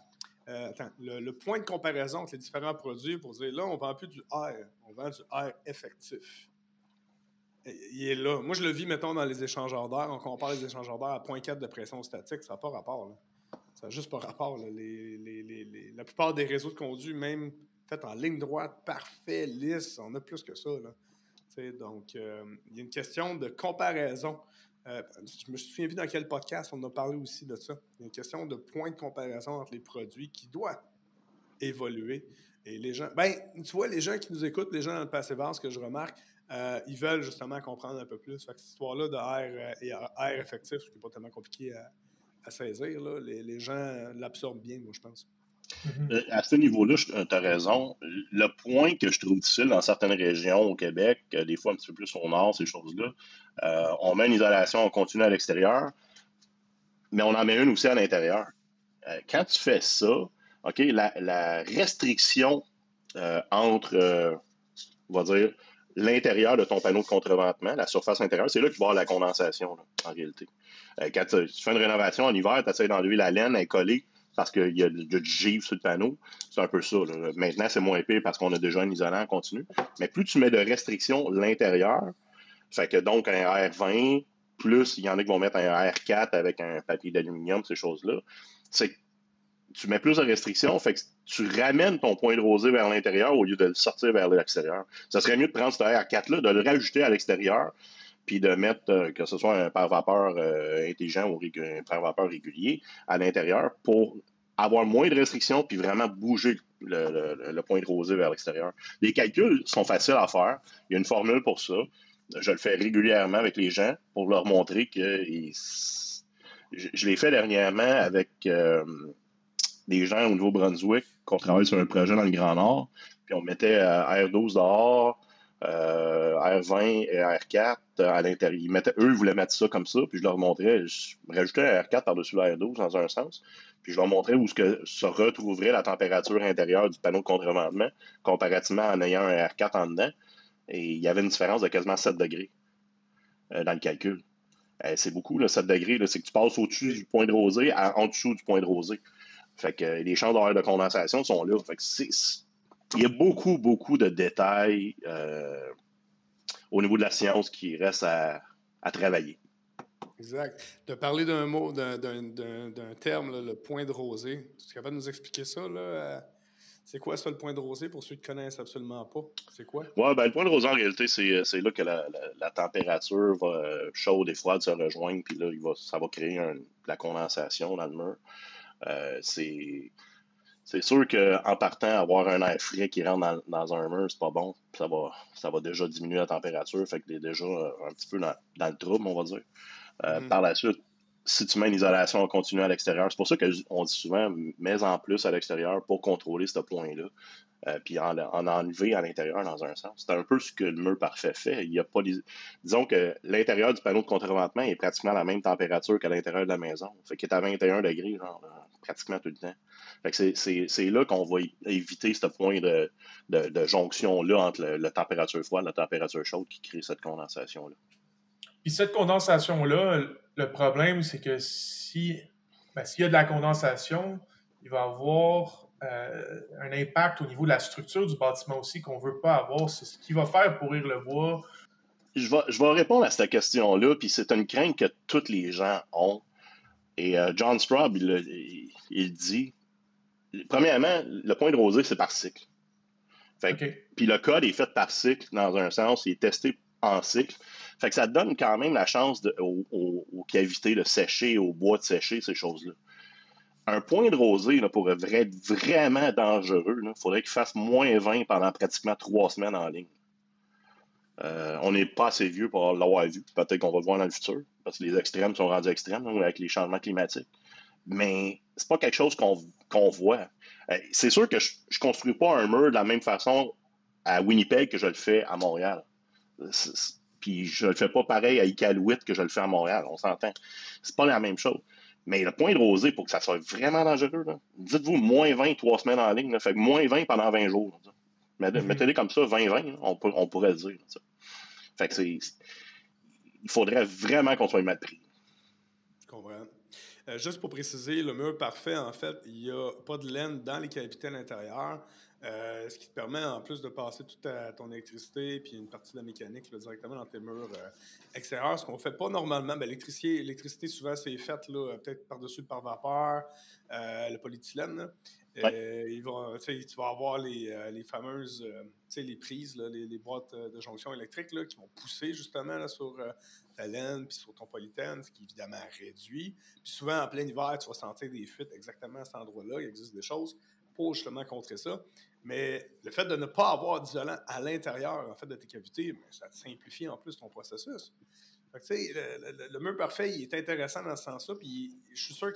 euh, attends, le, point de comparaison entre les différents produits pour dire là, on ne vend plus du R, on vend du R effectif. il est là. Moi, je le vis, mettons, dans les échangeurs d'air. On compare les échangeurs d'air à 0.4 de pression statique. Ça n'a pas rapport. Là. Ça n'a juste pas rapport. la plupart des réseaux de conduits, même fait en ligne droite, parfait, lisse, on a plus que ça. Là. donc, euh, il y a une question de comparaison. Euh, je me souviens plus dans quel podcast on a parlé aussi de ça. Il y a une question de point de comparaison entre les produits qui doit évoluer. Et les gens, ben, tu vois, les gens qui nous écoutent, les gens dans le passé ce que je remarque, euh, ils veulent justement comprendre un peu plus. cette histoire-là de R, et R effectif, ce qui n'est pas tellement compliqué à, saisir, les, les gens l'absorbent bien, moi, je pense. Mhm. Euh, à ce niveau-là, tu as raison. Le point que je trouve difficile dans certaines régions au Québec, euh, des fois un petit peu plus au nord, ces choses-là, euh, on met une isolation, on continue à l'extérieur, mais on en met une aussi à l'intérieur. quand tu fais ça, OK, la, restriction entre, on va dire, l'intérieur de ton panneau de contreventement, la surface intérieure, c'est là qu'il va y avoir la condensation, en réalité. quand tu, fais une rénovation en hiver, tu essaies d'enlever la laine, elle est collée parce qu'il y, a du givre sur le panneau. C'est un peu ça. Maintenant, c'est moins épais parce qu'on a déjà un isolant continu. Mais plus tu mets de restrictions l'intérieur, fait que donc un R20, plus il y en a qui vont mettre un R4 avec un papier d'aluminium, ces choses-là, c'est tu mets plus de restrictions, fait que tu ramènes ton point de rosée vers l'intérieur au lieu de le sortir vers l'extérieur. Ça serait mieux de prendre ce R4-là, de le rajouter à l'extérieur, puis de mettre, euh, que ce soit un pare-vapeur euh, intelligent ou un pare-vapeur régulier à l'intérieur pour avoir moins de restrictions puis vraiment bouger le, point de rosée vers l'extérieur. Les calculs sont faciles à faire. Il y a une formule pour ça. Je le fais régulièrement avec les gens pour leur montrer que je, l'ai fait dernièrement avec euh, des gens au Nouveau-Brunswick qu'on travaille sur un projet dans le Grand Nord. Puis on mettait R12 dehors, R20 et R4 à l'intérieur. Eux, ils voulaient mettre ça comme ça, puis je leur montrais, je rajoutais un R4 par-dessus le R12 dans un sens, puis je leur montrais où que se retrouverait la température intérieure du panneau de contrevendement comparativement en ayant un R4 en dedans. Et il y avait une différence de quasiment 7 degrés euh, dans le calcul. Euh, c'est beaucoup, là, 7 degrés. C'est que tu passes au-dessus du point de rosée à en dessous du point de rosée. Fait que les champs d'heure de condensation sont là. Fait que c'est, il y a beaucoup, beaucoup de détails euh, au niveau de la science qui restent à, travailler. Exact. Tu as parlé d'un mot, d'un terme, le point de rosée. Tu es capable de nous expliquer ça? Là? C'est quoi ça, le point de rosée, pour ceux qui ne connaissent absolument pas? C'est quoi? Oui, ben, le point de rosée, en réalité, c'est là que la, température va, chaude et froide se rejoignent, puis là, il va, ça va créer la condensation dans le mur. Euh, c'est c'est sûr qu'en partant, avoir un air frais qui rentre dans, un mur, c'est pas bon. Ça va, ça va déjà diminuer la température, fait que est déjà un petit peu dans, le trouble, on va dire. Euh, mm-hmm. Par la suite, si tu mets une isolation continue à l'extérieur, c'est pour ça qu'on dit souvent mets en plus à l'extérieur pour contrôler ce point-là. Euh, puis en, enlever à l'intérieur dans un sens. C'est un peu ce que le mur parfait fait. Il y a pas Disons que l'intérieur du panneau de contre-ventement est pratiquement à la même température qu'à l'intérieur de la maison. Fait qu'il est à 21 degrés, genre, pratiquement tout le temps. C'est là qu'on va éviter ce point de, jonction-là entre la température froide et la température chaude qui crée cette condensation-là. Puis cette condensation-là, le problème, c'est que si ben, s'il y a de la condensation, il va y avoir euh, un impact au niveau de la structure du bâtiment aussi qu'on ne veut pas avoir. C'est ce qui va faire pourrir le bois. Je vais, je vais répondre à cette question-là, puis c'est une crainte que tous les gens ont. Et euh, John Straub, il, il, dit, premièrement, le point de rosée, c'est par cycle. Puis le code est fait par cycle dans un sens, il est testé en cycle. Fait que ça donne quand même la chance de, aux, cavités de sécher, au bois de sécher, ces choses-là un point de rosée là, pourrait être vraiment dangereux. Il faudrait qu'il fasse moins 20 pendant pratiquement trois semaines en ligne. Euh, on n'est pas assez vieux pour l'avoir vu. Peut-être qu'on va le voir dans le futur, parce que les extrêmes sont rendus extrêmes avec les changements climatiques. Mais c'est pas quelque chose qu'on voit. Euh, c'est sûr que je ne construis pas un mur de la même façon à Winnipeg que je le fais à Montréal. Puis je le fais pas pareil à Iqaluit que je le fais à Montréal, on s'entend. C'est pas la même chose. Mais le point de rosée, pour que ça soit vraiment dangereux, dites-vous moins 20 trois semaines en ligne, fait que moins 20 pendant 20 jours. Mettez-les comme ça, 20-20, on, on, pourrait le dire. Fait que c'est. Il faudrait vraiment qu'on soit mal. Je comprends. Euh, juste pour préciser, le mur parfait, en fait, il n'y a pas de laine dans les cavités à l'intérieur. Euh, ce qui te permet en plus de passer toute ton électricité puis une partie de la mécanique directement dans tes murs euh, extérieurs, ce qu'on ne fait pas normalement. Ben, l'électricité, souvent, c'est fait peut-être par-dessus par vapeur, euh, le polyéthylène. tu vas avoir les, fameuses les prises, les, boîtes de jonction électrique qui vont pousser justement sur ta laine puis sur ton polythène, ce qui évidemment réduit. Puis souvent, en plein hiver, tu vas sentir des fuites exactement à cet endroit-là. Il existe des choses pour justement contrer ça. Mais le fait de ne pas avoir d'isolant à l'intérieur en fait, de tes cavités, ben, ça te simplifie en plus ton processus. le, mur parfait, il est intéressant dans ce sens-là. Puis je suis sûr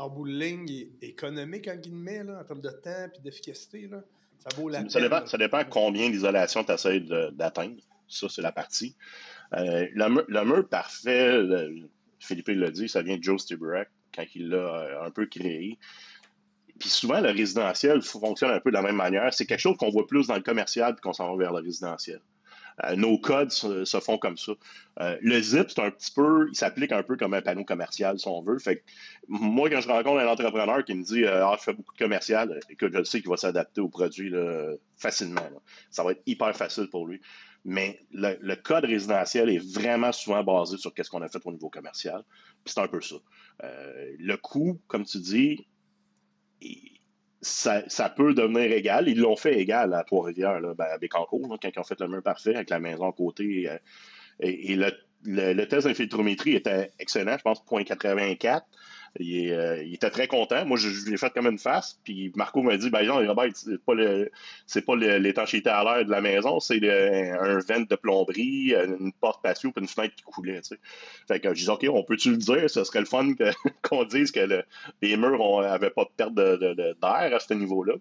qu'en bout de ligne, économique, en guillemets, là, en termes de temps et d'efficacité. Ça vaut la ça Dépend, ça dépend combien d'isolation tu essaies d'atteindre. Ça, c'est la partie. Euh, le, mur, parfait, Philippe l'a dit, ça vient de Joe Stibrack quand il l'a euh, un peu créé. Puis souvent, le résidentiel fonctionne un peu de la même manière. C'est quelque chose qu'on voit plus dans le commercial puis qu'on s'en va vers le résidentiel. Euh, nos codes se, font comme ça. Euh, le zip, c'est un petit peu, il s'applique un peu comme un panneau commercial, si on veut. Fait moi, quand je rencontre un entrepreneur qui me dit euh, Ah, je fais beaucoup de commercial, et que je sais qu'il va s'adapter au produit facilement. Ça va être hyper facile pour lui. Mais le, code résidentiel est vraiment souvent basé sur ce qu'on a fait au niveau commercial. C'est un peu ça. le coût, comme tu dis, ça, peut devenir égal. Ils l'ont fait égal à Trois-Rivières, ben, à Bécancourt, quand ils ont fait le mur parfait avec la maison à côté. Euh, et, le, le, test d'infiltrométrie était excellent, je pense, 0.84. Euh, il, était très content. Moi, je, lui ai fait comme une face. Puis Marco m'a dit ben, Jean, Robert, c'est pas c'est pas l'étanchéité à l'air de la maison, c'est un vent de plomberie, une porte patio puis une fenêtre qui coulait. Fait que je dis OK, on peut-tu le dire? Ce serait le fun *laughs* qu'on dise que les murs n'avaient pas de perte d'air à ce niveau-là.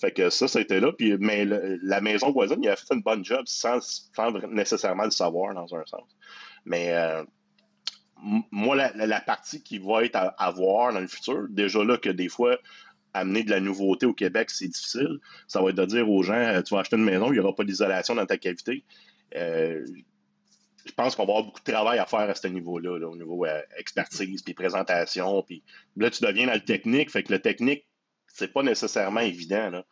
Fait que ça, c'était là. Puis, mais la maison voisine, il a fait une bonne job sans, nécessairement le savoir dans un sens. Mais euh, moi, la, partie qui va être à, voir dans le futur, déjà là que des fois, amener de la nouveauté au Québec, c'est difficile. Ça va être de dire aux gens, euh, tu vas acheter une maison, il n'y aura pas d'isolation dans ta cavité. Euh, je pense qu'on va avoir beaucoup de travail à faire à ce niveau-là, au niveau euh, expertise, puis présentation. Là, tu deviens dans le technique, fait que le technique, c'est pas nécessairement évident. Tu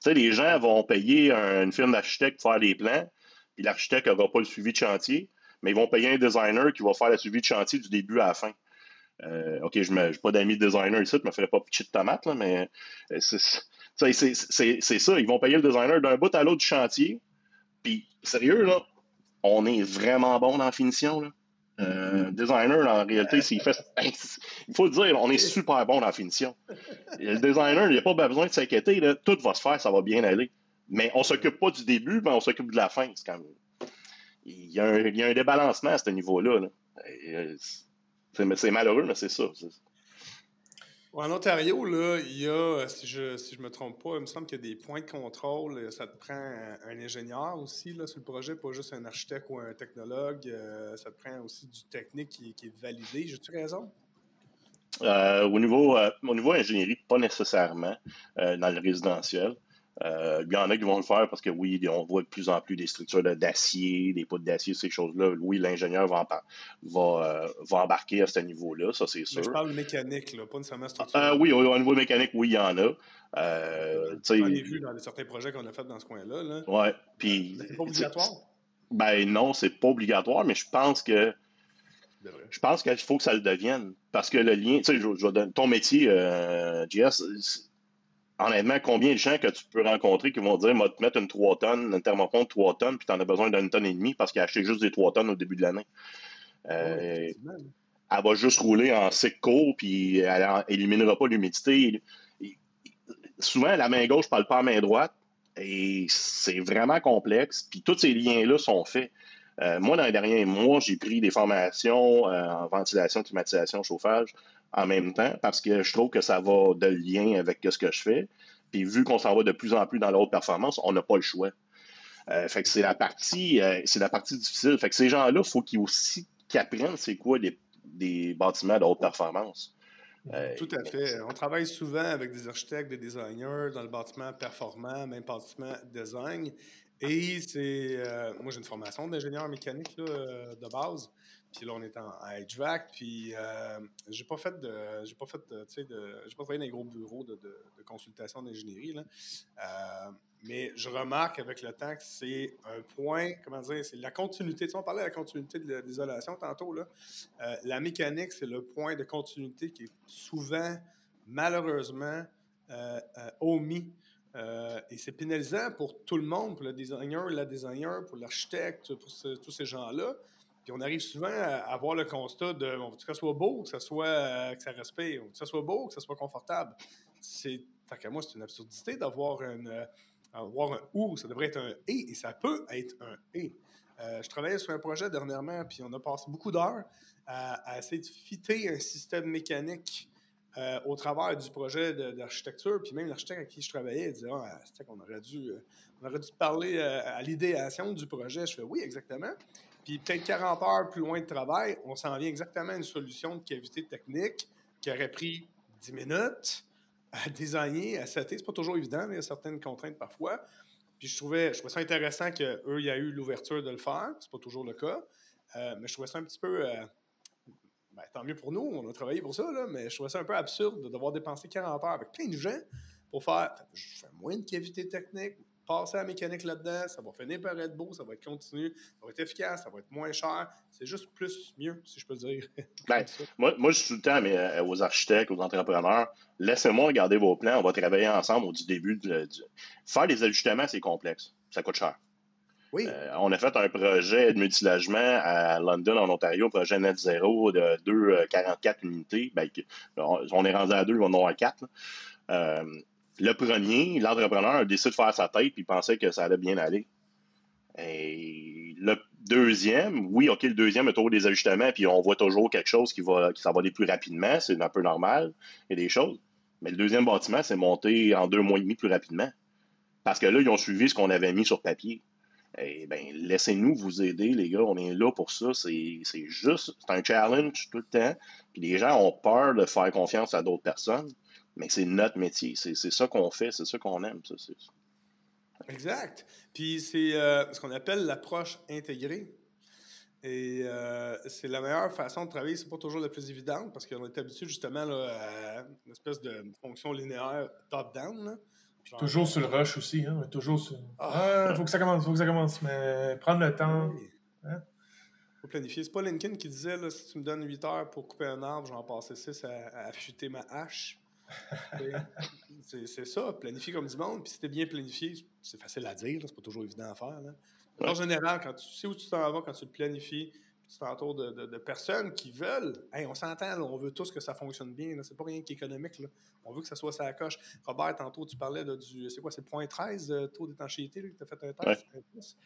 sais, les gens vont payer une firme d'architecte pour faire des plans, puis l'architecte n'aura pas le suivi de chantier mais ils vont payer un designer qui va faire la suivi de chantier du début à la fin. Euh, OK, je n'ai pas d'amis designer ici, je ne me ferai pas pitcher de tomate, là, mais euh, c'est ça. Ils vont payer le designer d'un bout à l'autre du chantier. Puis, sérieux, là, on est vraiment bon dans la finition. Là. Euh, designer, en réalité, s'il fait. *laughs* Il faut le dire, on est super bon dans la finition. Le designer, il n'y a pas besoin de s'inquiéter. Tout va se faire, ça va bien aller. Mais on ne s'occupe pas du début, mais on s'occupe de la fin. Quand il, y a un, il, y a un, débalancement à ce niveau-là. Euh, c'est malheureux, mais c'est ça. En Ontario, là, il y a, si je ne si je me trompe pas, il me semble qu'il y a des points de contrôle. Ça te prend un, ingénieur aussi là, sur le projet, pas juste un architecte ou un technologue. Euh, ça te prend aussi du technique qui, qui est validé. J'ai-tu raison? Euh, au, niveau, euh, au niveau ingénierie, pas nécessairement dans le résidentiel. Euh, il y en a qui vont le faire parce que oui, on voit de plus en plus des structures d'acier, des poudres d'acier, ces choses-là. Oui, l'ingénieur va, va, euh, va, embarquer à ce niveau-là, ça c'est sûr. je parle mécanique, là, pas nécessairement structure. Euh, oui, au, niveau mécanique, oui, il y en a. On l'a vu dans certains projets qu'on a fait dans ce coin-là. Là. Oui, puis... C'est pas obligatoire? Ben non, c'est pas obligatoire, mais je pense que je pense qu'il faut que ça le devienne. Parce que le lien, tu sais, je, je, ton métier, JS, honnêtement, combien de gens que tu peux rencontrer qui vont dire, moi, te mettre une 3 tonnes, une thermopompe de 3 tonnes, puis tu en as besoin d'une tonne et demie parce qu'il a acheté juste des 3 tonnes au début de l'année. Euh, elle va juste rouler en cycle court, puis elle n'éliminera pas l'humidité. Souvent, la main gauche ne parle pas à la main droite, et c'est vraiment complexe, puis tous ces liens-là sont faits. Euh, moi, dans les derniers mois, j'ai pris des formations euh, en ventilation, climatisation, chauffage en même temps parce que je trouve que ça va de lien avec ce que je fais. Puis vu qu'on s'en va de plus en plus dans la haute performance, on n'a pas le choix. Euh, fait que c'est la partie c'est la partie difficile. Fait que ces gens-là, il faut qu'ils aussi apprennent c'est quoi des, bâtiments de haute performance. Tout à fait. On travaille souvent avec des architectes, des designers dans le bâtiment performant, même bâtiment design. Et c'est. Euh, moi, j'ai une formation d'ingénieur mécanique euh, de base. Puis là, on est en HVAC. Puis euh, j'ai pas fait de. J'ai pas j'ai pas travaillé dans les gros bureaux de, consultation d'ingénierie. Là. mais je remarque avec le temps que c'est un point. Comment dire C'est la continuité. Tu sais, on parlait de la continuité de l'isolation tantôt. Là. la mécanique, c'est le point de continuité qui est souvent, malheureusement, omis euh, et c'est pénalisant pour tout le monde, pour le designer, la designer, pour l'architecte, pour tous ces gens-là. Puis on arrive souvent à avoir le constat de on veut que ça soit beau, que ça soit euh, que ça respire, que ça soit beau, que ça soit confortable. C'est fait que moi c'est une absurdité d'avoir une euh, avoir un ou, ça devrait être un et et ça peut être un et. je travaillais sur un projet dernièrement, puis on a passé beaucoup d'heures à, à, essayer de fitter un système mécanique euh, au travers du projet d'architecture, puis même l'architecte avec qui je travaillais, il disait Ah, qu'on aurait dû, euh, on aurait dû parler euh, à l'idéation du projet. Je fais Oui, exactement. Puis peut-être 40 heures plus loin de travail, on s'en vient exactement à une solution de cavité technique qui aurait pris 10 minutes à *laughs* designer, à setter. C'est pas toujours évident, il y a certaines contraintes parfois. Puis je trouvais, je trouvais ça intéressant qu'eux, il y a eu l'ouverture de le faire. C'est pas toujours le cas. mais je trouvais ça un petit peu ben, tant mieux pour nous, on a travaillé pour ça, là, mais je trouvais ça un peu absurde de devoir dépenser 40 heures avec plein de gens pour faire. Moins de cavité technique, passer à la mécanique là-dedans, ça va finir par être beau, ça va être continu, ça va être efficace, ça va être moins cher. C'est juste plus, mieux, si je peux dire. *laughs* ben, moi, moi, je suis tout le temps mais, euh, aux architectes, aux entrepreneurs, laissez-moi regarder vos plans, on va travailler ensemble au début. De, Faire des ajustements, c'est complexe, ça coûte cher. Euh, on a fait un projet de multilogement à London, en Ontario, projet net zéro de 2,44 euh, unités. Ben, on est rendu à deux, on en a quatre. Euh, le premier, l'entrepreneur a décidé de faire sa tête puis il pensait que ça allait bien aller. Et le deuxième, oui, OK, le deuxième a toujours des ajustements, puis on voit toujours quelque chose qui va, qui va aller plus rapidement, c'est un peu normal, a des choses. Mais le deuxième bâtiment, c'est monté en deux mois et demi plus rapidement. Parce que là, ils ont suivi ce qu'on avait mis sur papier. Eh bien, laissez-nous vous aider, les gars. On est là pour ça. C'est juste, c'est un challenge tout le temps. Puis les gens ont peur de faire confiance à d'autres personnes, mais c'est notre métier. C'est ça qu'on fait, c'est ça qu'on aime. Ça, exact. Puis c'est euh, ce qu'on appelle l'approche intégrée. Et euh, c'est la meilleure façon de travailler. C'est pas toujours la plus évidente parce qu'on est habitué justement à une espèce de fonction linéaire top-down. Toujours sur le rush aussi, hein? Toujours sur. Ah, faut que ça commence, faut que ça commence, mais prendre le temps. Hein? Faut planifier. C'est pas Lincoln qui disait là, si tu me donnes 8 heures pour couper un arbre, j'en passer 6 à, à affûter ma hache. *laughs* c'est ça, planifier comme du monde. Puis si t'es bien planifié, c'est facile à dire, c'est pas toujours évident à faire. Là. En général, quand tu sais où tu t'en vas, quand tu le planifies, tu t'entoures de, personnes qui veulent. Hey, on s'entend, on veut tous que ça fonctionne bien. C'est pas rien qui est économique. Là. On veut que ça soit ça coche. Robert, tantôt, tu parlais du. C'est quoi, c'est le point 13, de taux d'étanchéité, que tu as fait un test.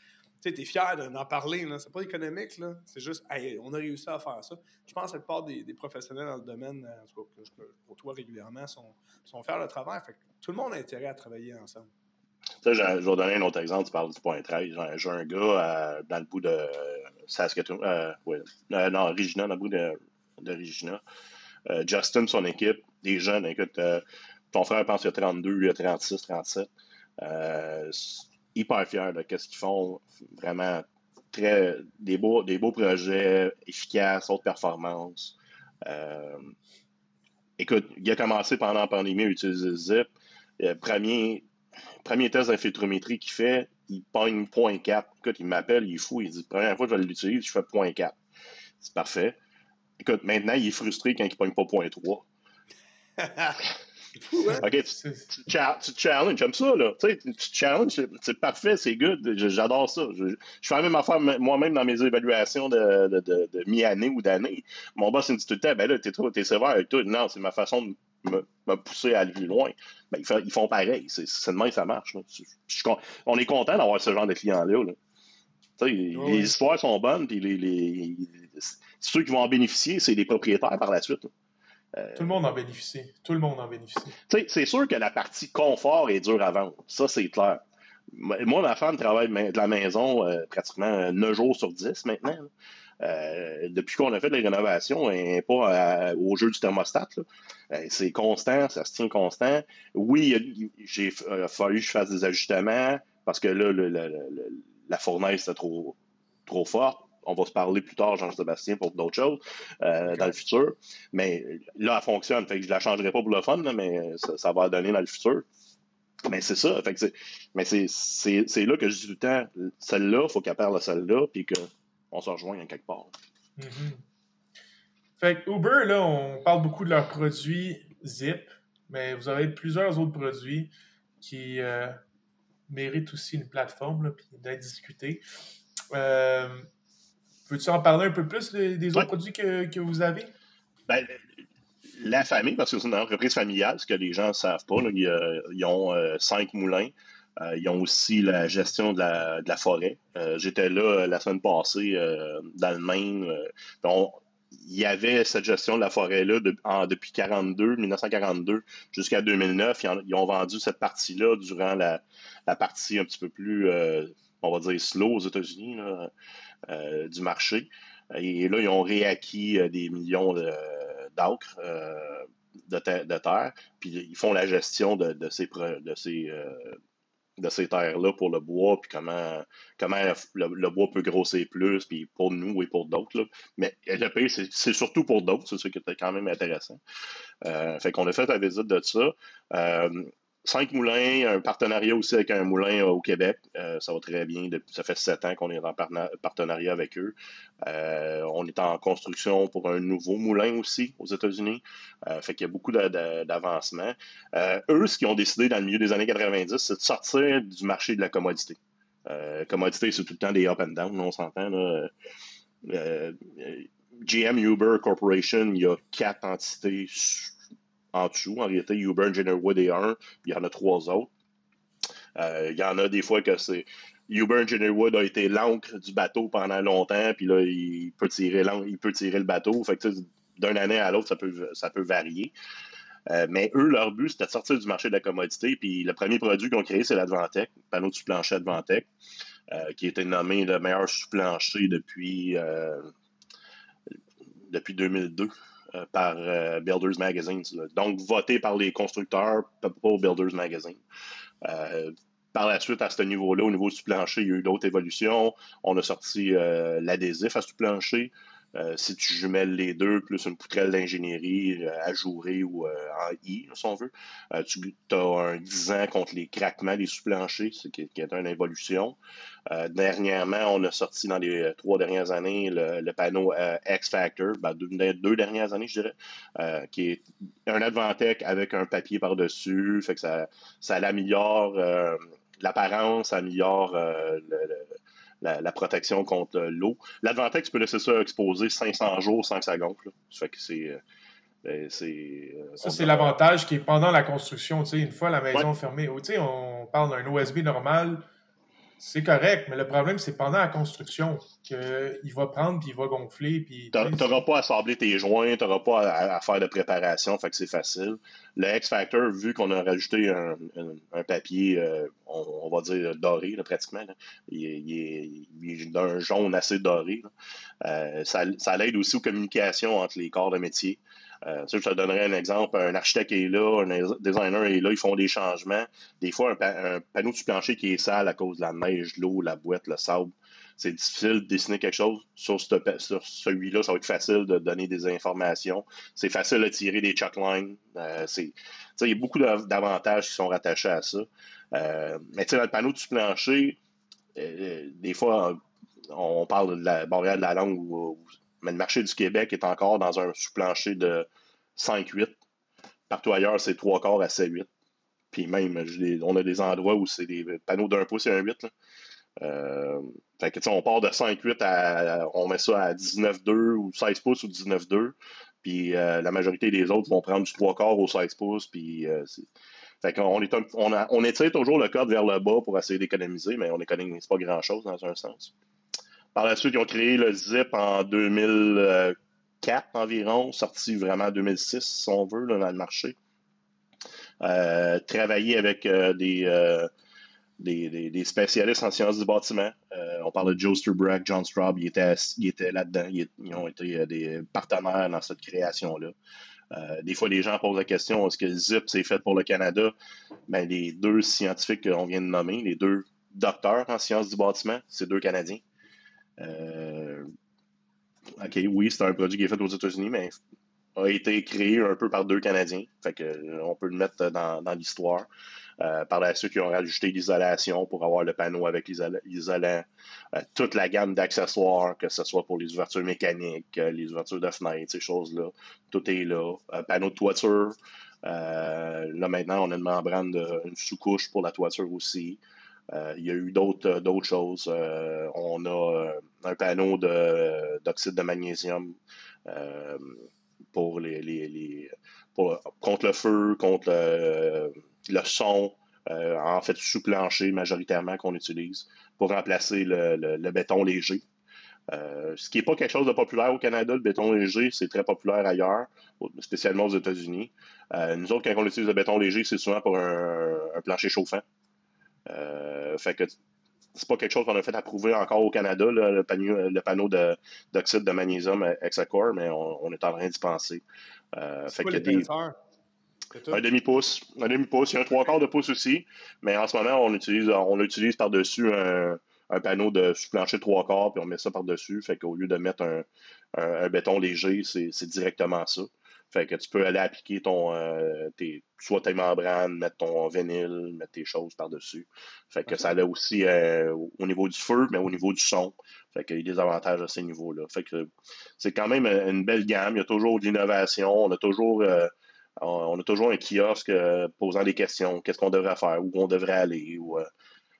Tu es fier d'en parler. C'est pas économique. là. C'est juste, hey, on a réussi à faire ça. Je pense que la plupart des, professionnels dans le domaine, en tout cas, que je côtoie régulièrement, sont, sont fiers de travail. Fait tout le monde a intérêt à travailler ensemble. je vais donner un autre exemple. Tu parles du point 13. J'ai un gars euh, dans le bout de Saskatoon, euh, euh, non, Regina, dans le bout de, Regina. Euh, Justin, son équipe, des jeunes, écoute, ton frère pense qu'il a 32, il a 36, 37. Hyper fier de ce qu'ils font. Vraiment, très, des, beaux, des beaux projets, efficaces, haute performance. écoute, il a commencé pendant la pandémie à utiliser Zip. premier, premier test d'infiltrométrie qu'il fait, il pogne 0.4. Écoute, il m'appelle, il est fou. Il dit Première fois que je vais l'utiliser, je fais 0.4. C'est parfait. Écoute, maintenant, il est frustré quand il ne pogne pas 0.3. *laughs* OK, tu, tu, challenges, j'aime ça, là. Tu, sais, tu challenges, c'est parfait, c'est good, j'adore ça. Je, fais la même affaire moi-même dans mes évaluations de, de, de, mi-année ou d'année. Mon boss me dit tout le temps, ben là, t'es, es sévère avec tout. Non, c'est ma façon de me, pousser à aller plus loin. Ben, ils, font pareil. C'est, c'est de ça marche. on est content d'avoir ce genre de clients-là. Les histoires sont bonnes, puis les, ceux qui vont en bénéficier, c'est les propriétaires par la suite. Tout le monde en bénéficie. Tout le monde en bénéficie. C'est sûr que la partie confort est dure à vendre. Ça, c'est clair. Moi, ma femme travaille de la maison euh, pratiquement 9 jours sur 10 maintenant. Euh, depuis qu'on a fait les rénovations, et pas au jeu du thermostat. Euh, c'est constant, ça se tient constant. Oui, j'ai fallu que je fasse des ajustements parce que là, la fournaise était trop, trop forte. On va se parler plus tard, Jean-Sébastien, pour d'autres choses euh, dans le futur. Mais là, elle fonctionne. Fait que je ne la changerai pas pour le fun, mais ça, va donner dans le futur. Mais c'est ça. Fait mais c'est là que je dis tout le temps, celle-là, il faut qu'elle perde celle-là, puis que on se rejoint quelque part. Mm-hmm. Fait que Uber, là, on parle beaucoup de leurs produits Zip, mais vous avez plusieurs autres produits qui euh, méritent aussi une plateforme et d'être discutés. Euh, Peux-tu en parler un peu plus des, autres produits que, vous avez? Ben, la famille, parce que c'est une entreprise familiale, ce que les gens ne savent pas, ils, ont euh, cinq moulins. Euh, ils ont aussi la gestion de la, forêt. Euh, j'étais là la semaine passée dans le Maine. il y avait cette gestion de la forêt-là depuis 42, 1942 jusqu'à 2009. Ils, ont vendu cette partie-là durant la, partie un petit peu plus, on va dire, slow aux États-Unis du marché. Et là, ils ont réacquis des millions d'acres. De, de, terre, puis ils font la gestion de, ces, de ces ces terres-là pour le bois, puis comment, comment le, bois peut grossir plus, puis pour nous et pour d'autres. Mais le c'est surtout pour d'autres, c'est ce qui était quand même intéressant. Euh, fait qu'on a fait la visite de ça. Euh, cinq moulins, un partenariat aussi avec un moulin au Québec. Euh, ça va très bien. ça fait sept ans qu'on est en partenariat avec eux. Euh, on est en construction pour un nouveau moulin aussi aux États-Unis. Euh, fait qu'il y a beaucoup d'avancement. eux, ce qu'ils ont décidé dans le milieu des années 90, c'est de sortir du marché de la commodité. commodité, c'est tout le temps des up and down, on s'entend. GM Uber Corporation, il y a quatre entités en dessous. En réalité, Uber Engineer Wood est un, il y en a trois autres. Euh, il y en a des fois que c'est Uber Engineer Wood a été l'encre du bateau pendant longtemps, puis là, il peut tirer, il peut tirer le bateau. Fait que d'une année à l'autre, ça peut, ça peut varier. Euh, mais eux, leur but, c'était de sortir du marché de la commodité. Puis le premier produit qu'ils ont créé, c'est l'Advantech, panneau de sous-plancher Advantech, euh, qui a été nommé le meilleur sous-plancher depuis, depuis 2002. Euh, par euh, Builders Magazine. Donc, voté par les constructeurs, pas au Builders Magazine. Euh, par la suite, à ce niveau-là, au niveau du plancher, il y a eu d'autres évolutions. On a sorti l'adhésif à ce plancher. Euh, si tu jumelles les deux, plus une poutrelle d'ingénierie euh, ajourée ou euh, en I, si on veut, tu as un 10 ans contre les craquements des sous-planchers, ce qui, est une évolution. dernièrement, on a sorti dans les trois dernières années le, panneau X-Factor, ben, deux, dernières années, je dirais, qui est un Advantech avec un papier par-dessus, fait que ça, ça améliore l'apparence, améliore le la, protection contre l'eau. L'Advantech, tu peux laisser ça exposer 500 jours sans que ça gonfle. Ça fait que c'est. Ben, ça, c'est l'avantage qui est pendant la construction. Une fois la maison fermée, on parle d'un OSB normal, c'est correct, mais le problème, c'est pendant la construction qu'il va prendre puis il va gonfler. Tu n'auras pas à sabler tes joints, tu n'auras pas à, faire de préparation, fait que c'est facile. Le X-Factor, vu qu'on a rajouté un, papier, euh, on, va dire doré pratiquement, il, est, d'un jaune assez doré. Euh, ça, ça l'aide aussi aux communications entre les corps de métier. Euh, je te donnerai un exemple. Un architecte est là, un designer est là, ils font des changements. Des fois, un, panneau du plancher qui est sale à cause de la neige, l'eau, la boîte, le sable, c'est difficile de dessiner quelque chose. Sur, celui-là, ça va être facile de donner des informations. C'est facile de tirer des checklines. Euh, il y a beaucoup d'avantages qui sont rattachés à ça. Euh, mais dans le panneau du plancher, euh, des fois, on parle de la barrière de la langue mais le marché du Québec est encore dans un sous-plancher de 5-8. Partout ailleurs, c'est 3 quarts à 7-8. Puis même, on a des endroits où c'est des panneaux d'un pouce et un 8. Euh, fait que, on part de 5-8 à. On met ça à 19-2 ou 16 pouces ou 19-2. Puis euh, la majorité des autres vont prendre du 3 quarts au 16 pouces. Euh, fait qu'on on étire toujours le code vers le bas pour essayer d'économiser, mais on n'économise pas grand-chose dans un sens. Par la suite, ils ont créé le Zip en 2004 environ, sorti vraiment en 2006, si on veut, dans le marché. Euh, travailler avec euh, euh, des, des, spécialistes en sciences du bâtiment. on parle de Joe Stubrack, John Straub, ils étaient, là-dedans. Ils, ont été des partenaires dans cette création-là. des fois, les gens posent la question est-ce que le ZIP, c'est fait pour le Canada? Ben, Les deux scientifiques qu'on vient de nommer, les deux docteurs en sciences du bâtiment, c'est deux Canadiens. Euh, OK, oui, c'est un produit qui est fait aux États-Unis, mais a été créé un peu par deux Canadiens. Fait que, euh, on peut le mettre dans, l'histoire. Euh, par la suite, ils ont rajouté l'isolation pour avoir le panneau avec l'isolant, toute la gamme d'accessoires, que ce soit pour les ouvertures mécaniques, les ouvertures de fenêtres, ces choses-là. Tout est là. Panneau de toiture. là, maintenant, on a une membrane, une sous-couche pour la toiture aussi. Euh, il y a eu d'autres euh, choses. Euh, on a un panneau d'oxyde de, magnésium pour les, contre le feu, contre le, son, en fait sous plancher majoritairement qu'on utilise pour remplacer le, béton léger. ce qui n'est pas quelque chose de populaire au Canada, le béton léger, c'est très populaire ailleurs, spécialement aux États-Unis. nous autres, quand on utilise le béton léger, c'est souvent pour un plancher chauffant. Euh, fait que c'est pas quelque chose qu'on a fait approuver encore au Canada, le, panneau, le panneau d'oxyde de, magnésium Hexacore, mais on, est en train d'y penser. Euh, fait que des, un demi-pouce. Un demi-pouce. Il y a un trois quarts de pouce aussi, mais en ce moment, on utilise, on utilise par-dessus un, panneau de plancher trois quarts, puis on met ça par-dessus. Fait qu'au lieu de mettre un, un béton léger, c'est directement ça. Fait que tu peux aller appliquer ton, euh, tes, soit tes membranes, mettre ton vinyle, mettre tes choses par-dessus. Fait que ça a aussi euh, au niveau du feu, mais au niveau du son. Fait qu'il y a des avantages à ces niveaux-là. Fait que c'est quand même une belle gamme. Il y a toujours de l'innovation. On a toujours euh, on a toujours un kiosque posant des questions. Qu'est-ce qu'on devrait faire? Où on devrait aller? Ou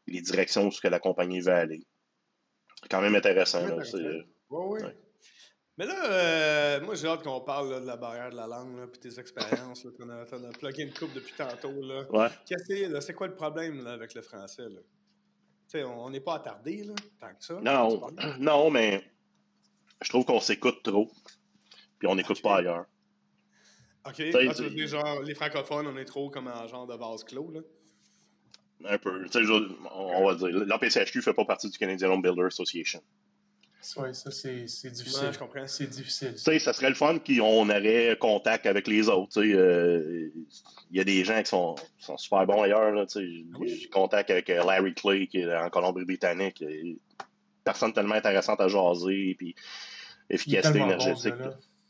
les directions où ce que la compagnie veut aller. C'est quand même intéressant. Là, oui, oui. Mais là, euh, moi, j'ai hâte qu'on parle de la barrière de la langue, puis tes expériences. Tu en as, plugué une coupe depuis tantôt. Là. Ouais. c'est quoi le problème avec le français? Là? on n'est pas attardé, là, tant que ça. Non, *clears throat* non, mais je trouve qu'on s'écoute trop, puis on n'écoute pas ailleurs. OK. Ah, tu veux dire, genre, les francophones, on est trop comme un genre de vase clos, là? Un peu. On, va dire. L'APCHQ ne fait pas partie du Canadian Home Builder Association. Oui, ça, c'est difficile. je comprends. C'est difficile. Tu sais, ça serait le fun qu'on aurait contact avec les autres. Euh, il y a des gens qui sont, sont super bons ailleurs. Là, J'ai contact avec euh, Larry Clay, qui est en Colombie-Britannique. Personne tellement intéressante à jaser, puis efficacité énergétique.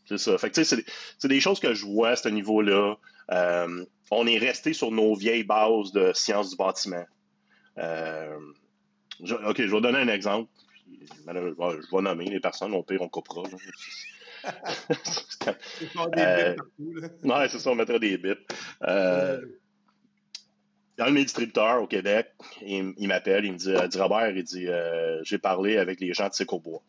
c'est ça. Fait que, c'est des choses que je vois à ce niveau-là. Euh, on est resté sur nos vieilles bases de sciences du bâtiment. OK, je vais donner un exemple je vais nommer les personnes, au pire, on coupera. *laughs* euh, *laughs* ouais, c'est ça, on mettra des bits. Euh, un de mes distributeurs au Québec, il, m'appelle, il me dit, dit Robert, il dit J'ai parlé avec les gens de Secobois.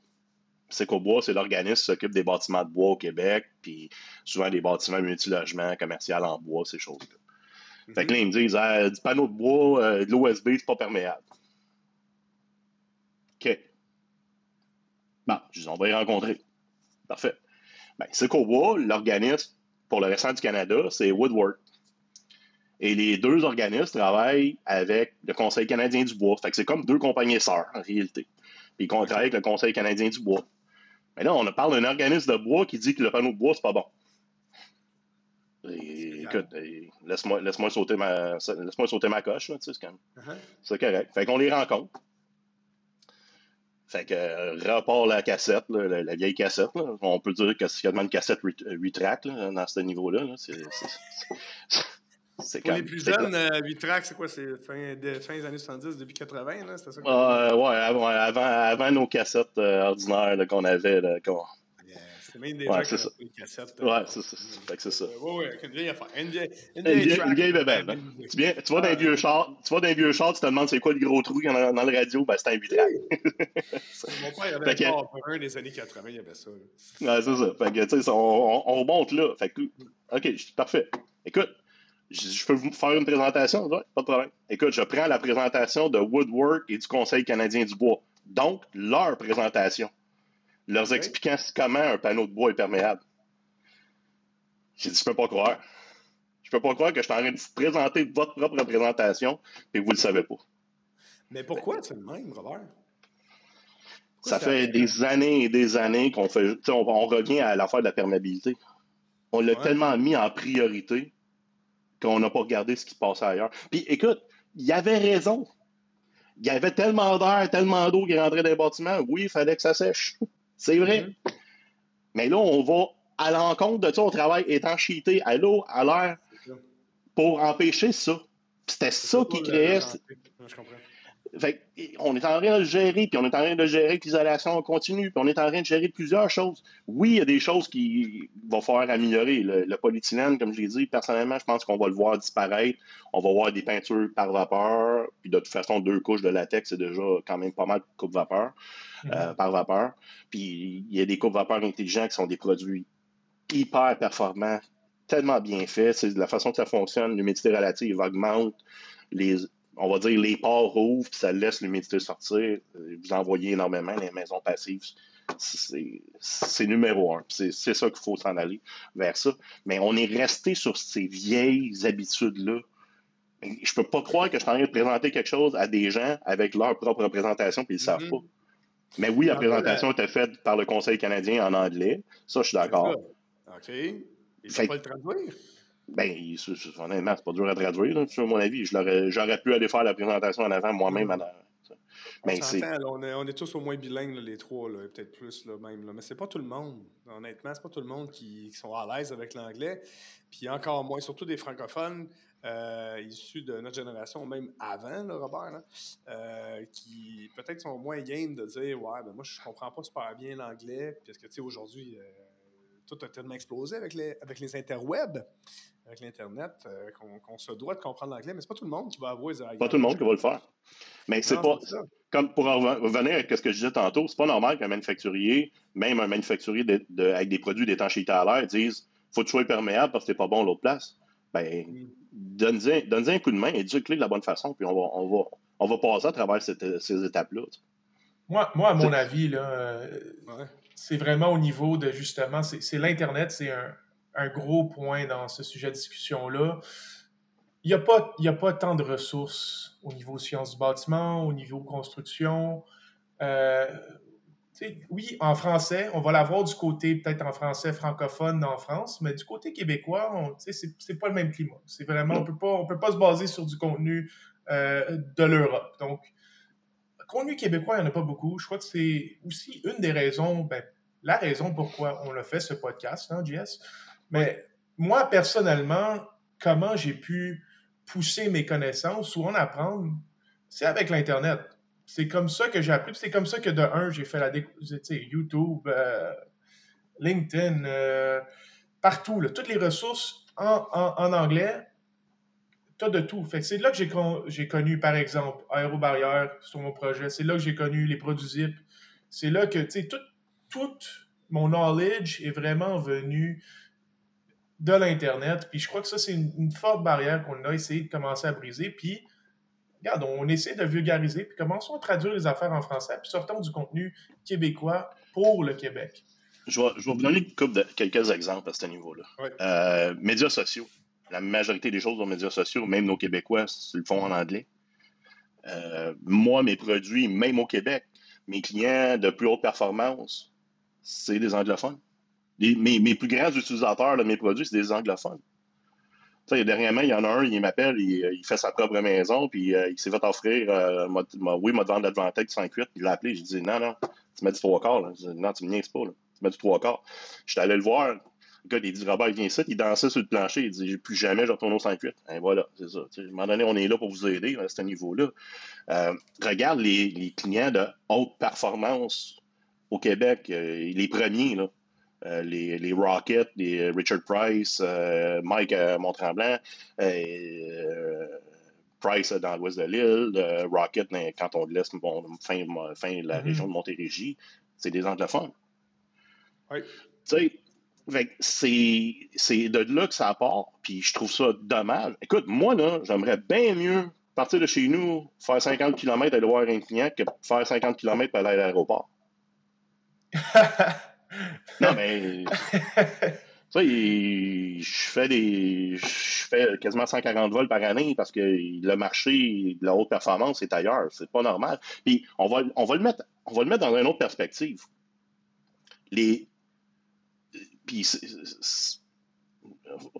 Secobois, c'est l'organisme qui s'occupe des bâtiments de bois au Québec, puis souvent des bâtiments multilogements, commerciaux en bois, ces choses-là. Fait que là, ils me disent ah, du panneau de bois, euh, de l'OSB, c'est pas perméable. OK. Bon, je dis, on va y rencontrer. Parfait. Ben, Secobois, l'organisme pour le restant du Canada, c'est Woodward. Et les deux organismes travaillent avec le Conseil canadien du bois. Fait que c'est comme deux compagnies sœurs, en réalité. Puis ils travaillent avec le Conseil canadien du bois. Mais là, on parle d'un organisme de bois qui dit que le panneau de bois, c'est pas bon. écoute, laisse-moi laisse sauter, ma, laisse sauter ma coche, là, tu sais, c'est uh-huh. correct. Fait qu'on les rencontre. Fait que euh, repart la cassette, la, vieille cassette. On peut dire que c'est quasiment une cassette 8 tracks dans ce niveau-là. Là. C'est, pour les plus jeunes, 8 euh, tracks, c'est quoi? C'est fin, fin, des années 70, début 80, là? C'était ça? Euh, ouais, avant, avant, nos cassettes euh, ordinaires qu'on avait. C'est même des ouais, ça. les cassettes. Euh, ouais, c'est ça. Fait que c'est ça. Ouais, ouais, une vieille affaire. Une vieille, une vieille, une vieille bébête. Hein. Tu, viens, tu vas dans un vieux char, tu vas dans vieux char, tu te demandes c'est quoi le gros trou qu'il y a dans, le radio, ben c'est un 8 *laughs* Mon père, il avait que... un un des années 80, il y avait ça. Ouais, c'est ça. Fait que, tu sais, on, on, on remonte là. Fait que, OK, parfait. Écoute, je peux vous faire une présentation? pas de problème. Écoute, je prends la présentation de Woodwork et du Conseil canadien du bois. Donc, leur présentation. Leur expliquant comment un panneau de bois est perméable. J'ai dit, je peux pas croire. Je peux pas croire que je suis en train de vous présenter votre propre présentation et vous le savez pas. Mais pourquoi c'est le même, Robert? ça fait des années et des années qu'on fait. On, on, revient à l'affaire de la perméabilité. On l'a tellement mis en priorité qu'on n'a pas regardé ce qui se passait ailleurs. Puis écoute, il y avait raison. Il y avait tellement d'air, tellement d'eau qui rentrait dans les bâtiments. Oui, il fallait que ça sèche. C'est vrai. Mm-hmm. Mais là, on va à l'encontre de ça, on travaille étanchéité à l'eau, à l'air, pour empêcher ça. C'était ça qui créait. Je comprends on est en train de le gérer, puis on est en train de gérer l'isolation continue, puis on est en train de gérer plusieurs choses. Oui, il y a des choses qui vont falloir améliorer. Le, polyéthylène, comme je l'ai dit, personnellement, je pense qu'on va le voir disparaître. On va voir des peintures par vapeur, puis de toute façon, deux couches de latex, c'est déjà quand même pas mal de coupe vapeur, euh, par vapeur. Puis il y a des coupes vapeur intelligents qui sont des produits hyper performants, tellement bien faits. C'est de la façon que ça fonctionne. L'humidité relative augmente. Les, on va dire, les ports rouvrent, puis ça laisse l'humidité sortir. Vous envoyez énormément les maisons passives. C'est numéro un. C'est ça qu'il faut s'en aller vers ça. Mais on est resté sur ces vieilles habitudes-là. Je peux pas croire que je suis en train de présenter quelque chose à des gens avec leur propre représentation, puis ils ne savent mm-hmm. pas. Mais oui, la présentation était faite par le Conseil canadien en anglais. Ça, je suis d'accord. OK. Il ne faut pas le traduire. Ben, honnêtement, c'est pas dur à traduire, là, à mon avis. J'aurais pu aller faire la présentation en avant moi-même. Mm. Mais on, est, on est tous au moins bilingues, les trois, peut-être plus là, même. Là. Mais c'est pas tout le monde. Honnêtement, c'est pas tout le monde qui, sont à l'aise avec l'anglais. Puis encore moins, surtout des francophones euh, issus de notre génération, même avant, là, Robert, euh, qui peut-être sont moins game de dire Ouais, ben moi, je comprends pas super bien l'anglais. Parce que, tu sais, aujourd'hui, euh, tout a tellement explosé avec les, avec les interwebs avec l'Internet, euh, qu'on se doit de comprendre l'anglais, mais c'est pas tout le monde qui va avouer. Pas tout le monde qui va le faire. Mais c'est pas. Comme pour revenir à ce que je disais tantôt, c'est pas normal qu'un manufacturier, même un manufacturier avec des produits d'étanchéité à l'air, dise faut que tu sois perméable parce que c'est pas bon l'autre place. Ben, mm. donne-y un coup de main et dis-le de la bonne façon, puis on va, on va, on va passer à travers ces étapes-là. Moi, moi, à mon avis, là, euh, c'est vraiment au niveau de justement, c'est l'Internet, c'est un, un gros point dans ce sujet de discussion-là. Il n'y a, pas, a pas tant de ressources au niveau sciences du bâtiment, au niveau construction. Euh, oui, en français, on va l'avoir du côté peut-être en français francophone en France, mais du côté québécois, c'est pas le même climat. C'est vraiment, on peut pas, on peut pas se baser sur du contenu euh, de l'Europe. Donc, contenu québécois, il n'y en a pas beaucoup. Je crois que c'est aussi une des raisons, ben, la raison pourquoi on a fait ce podcast, hein, JS. Mais moi, personnellement, comment j'ai pu pousser mes connaissances ou en apprendre, c'est avec l'Internet. C'est comme ça que j'ai appris. C'est comme ça que de un, j'ai fait la découverte, YouTube, euh, LinkedIn, euh, partout, toutes les ressources en, anglais. as de tout. C'est là que j'ai, connu, par exemple, Aérobarrière sur mon projet. C'est là que j'ai connu les produits ZIP. C'est là que, tu sais, tout, tout mon knowledge est vraiment venu de l'Internet. Puis je crois que ça, c'est une, forte barrière qu'on a essayé de commencer à briser. Puis, regarde, on essaie de vulgariser, puis commençons à traduire les affaires en français, puis sortons du contenu québécois pour le Québec. Je vais, vous donner quelques exemples à ce niveau-là. Euh, médias sociaux. La majorité des choses aux médias sociaux, même nos Québécois, le font en anglais. Euh, moi, mes produits, même au Québec, mes clients de plus haute performance, c'est des anglophones mes, plus grands utilisateurs de mes produits, c'est des anglophones. Tu sais, dernièrement, il y en a un, il m'appelle, il, euh, fait sa propre maison, puis euh, il s'est fait offrir, euh, oui, m'a demandé l'Advantech 5.8, il l'a appelé, j'ai dit, non, non, tu mets du trois quarts, là. non, tu me niaises pas, là. tu mets du trois quarts. J'étais allé le voir, le gars, il dit, Robert, viens ici, il dansait sur le plancher, il dit, plus jamais je retourne au 5.8. Et hein, voilà, c'est ça. à un moment donné, on est là pour vous aider à ce niveau-là. regarde les, les, clients de haute performance au Québec, les premiers, là. Euh, les, les, Rockets, les Richard Price, euh, Mike euh, Montremblant, Price dans l'ouest de l'île, Rocket quand on laisse bon, fin, fin de la mm-hmm. région de Montérégie, c'est des anglophones. Oui. Tu sais, c'est de là que ça part, puis je trouve ça dommage. Écoute, moi, là, j'aimerais bien mieux partir de chez nous, faire 50 km aller voir un client que faire 50 km pour aller à l'aéroport. *laughs* Non, mais. Ça, je fais des. Je fais quasiment 140 vols par année parce que le marché de la haute performance est ailleurs. C'est pas normal. Puis on va, on va le mettre. On va le mettre dans une autre perspective. Les. Puis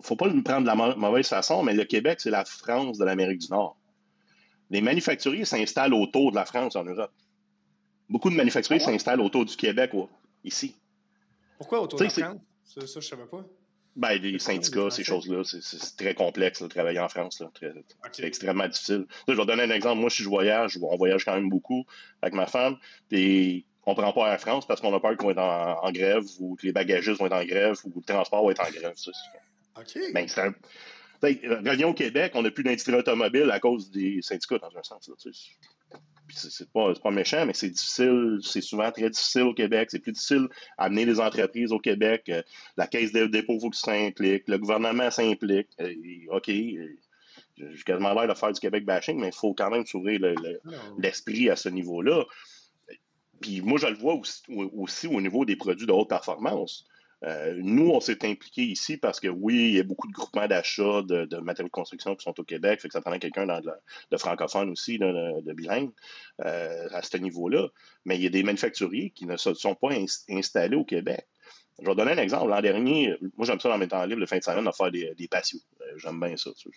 faut pas nous prendre de la mauvaise façon, mais le Québec, c'est la France de l'Amérique du Nord. Les manufacturiers s'installent autour de la France en Europe. Beaucoup de manufacturiers ah s'installent autour du Québec ici. Pourquoi autour de la France? Ça, je ne savais pas. Ben, les syndicats, ces choses-là, c'est très complexe de travailler en France. C'est extrêmement difficile. je vais donner un exemple. Moi, si je voyage, on voyage quand même beaucoup avec ma femme. Puis on ne prend pas Air France parce qu'on a peur qu'on va être en, grève ou que les bagagistes vont être en grève ou que le transport va être en grève. OK. Ben, reviens au Québec, on n'a plus d'industrie automobile à cause des syndicats, dans un sens. Là, c'est pas, pas méchant, mais c'est difficile, c'est souvent très difficile au Québec. C'est plus difficile d'amener les entreprises au Québec. Euh, la caisse de dépôt, il faut que s'implique. Le gouvernement s'implique. Euh, OK, euh, j'ai quasiment l'air de faire du Québec bashing, mais il faut quand même s'ouvrir l'esprit à ce niveau-là. Puis moi, je le vois aussi, au niveau des produits de haute performance. Euh, nous, on s'est impliqués ici parce que oui, il y a beaucoup de groupements d'achat de, matériaux de construction qui sont au Québec, fait que ça prend quelqu'un de, francophone aussi, de, bilingue, euh, à ce niveau-là. Mais il y a des manufacturiers qui ne sont pas installés au Québec. Je vais donner un exemple. L'an dernier, moi j'aime ça dans mes temps libres, le fin de semaine, de faire des, patios. Euh, j'aime bien ça, ça,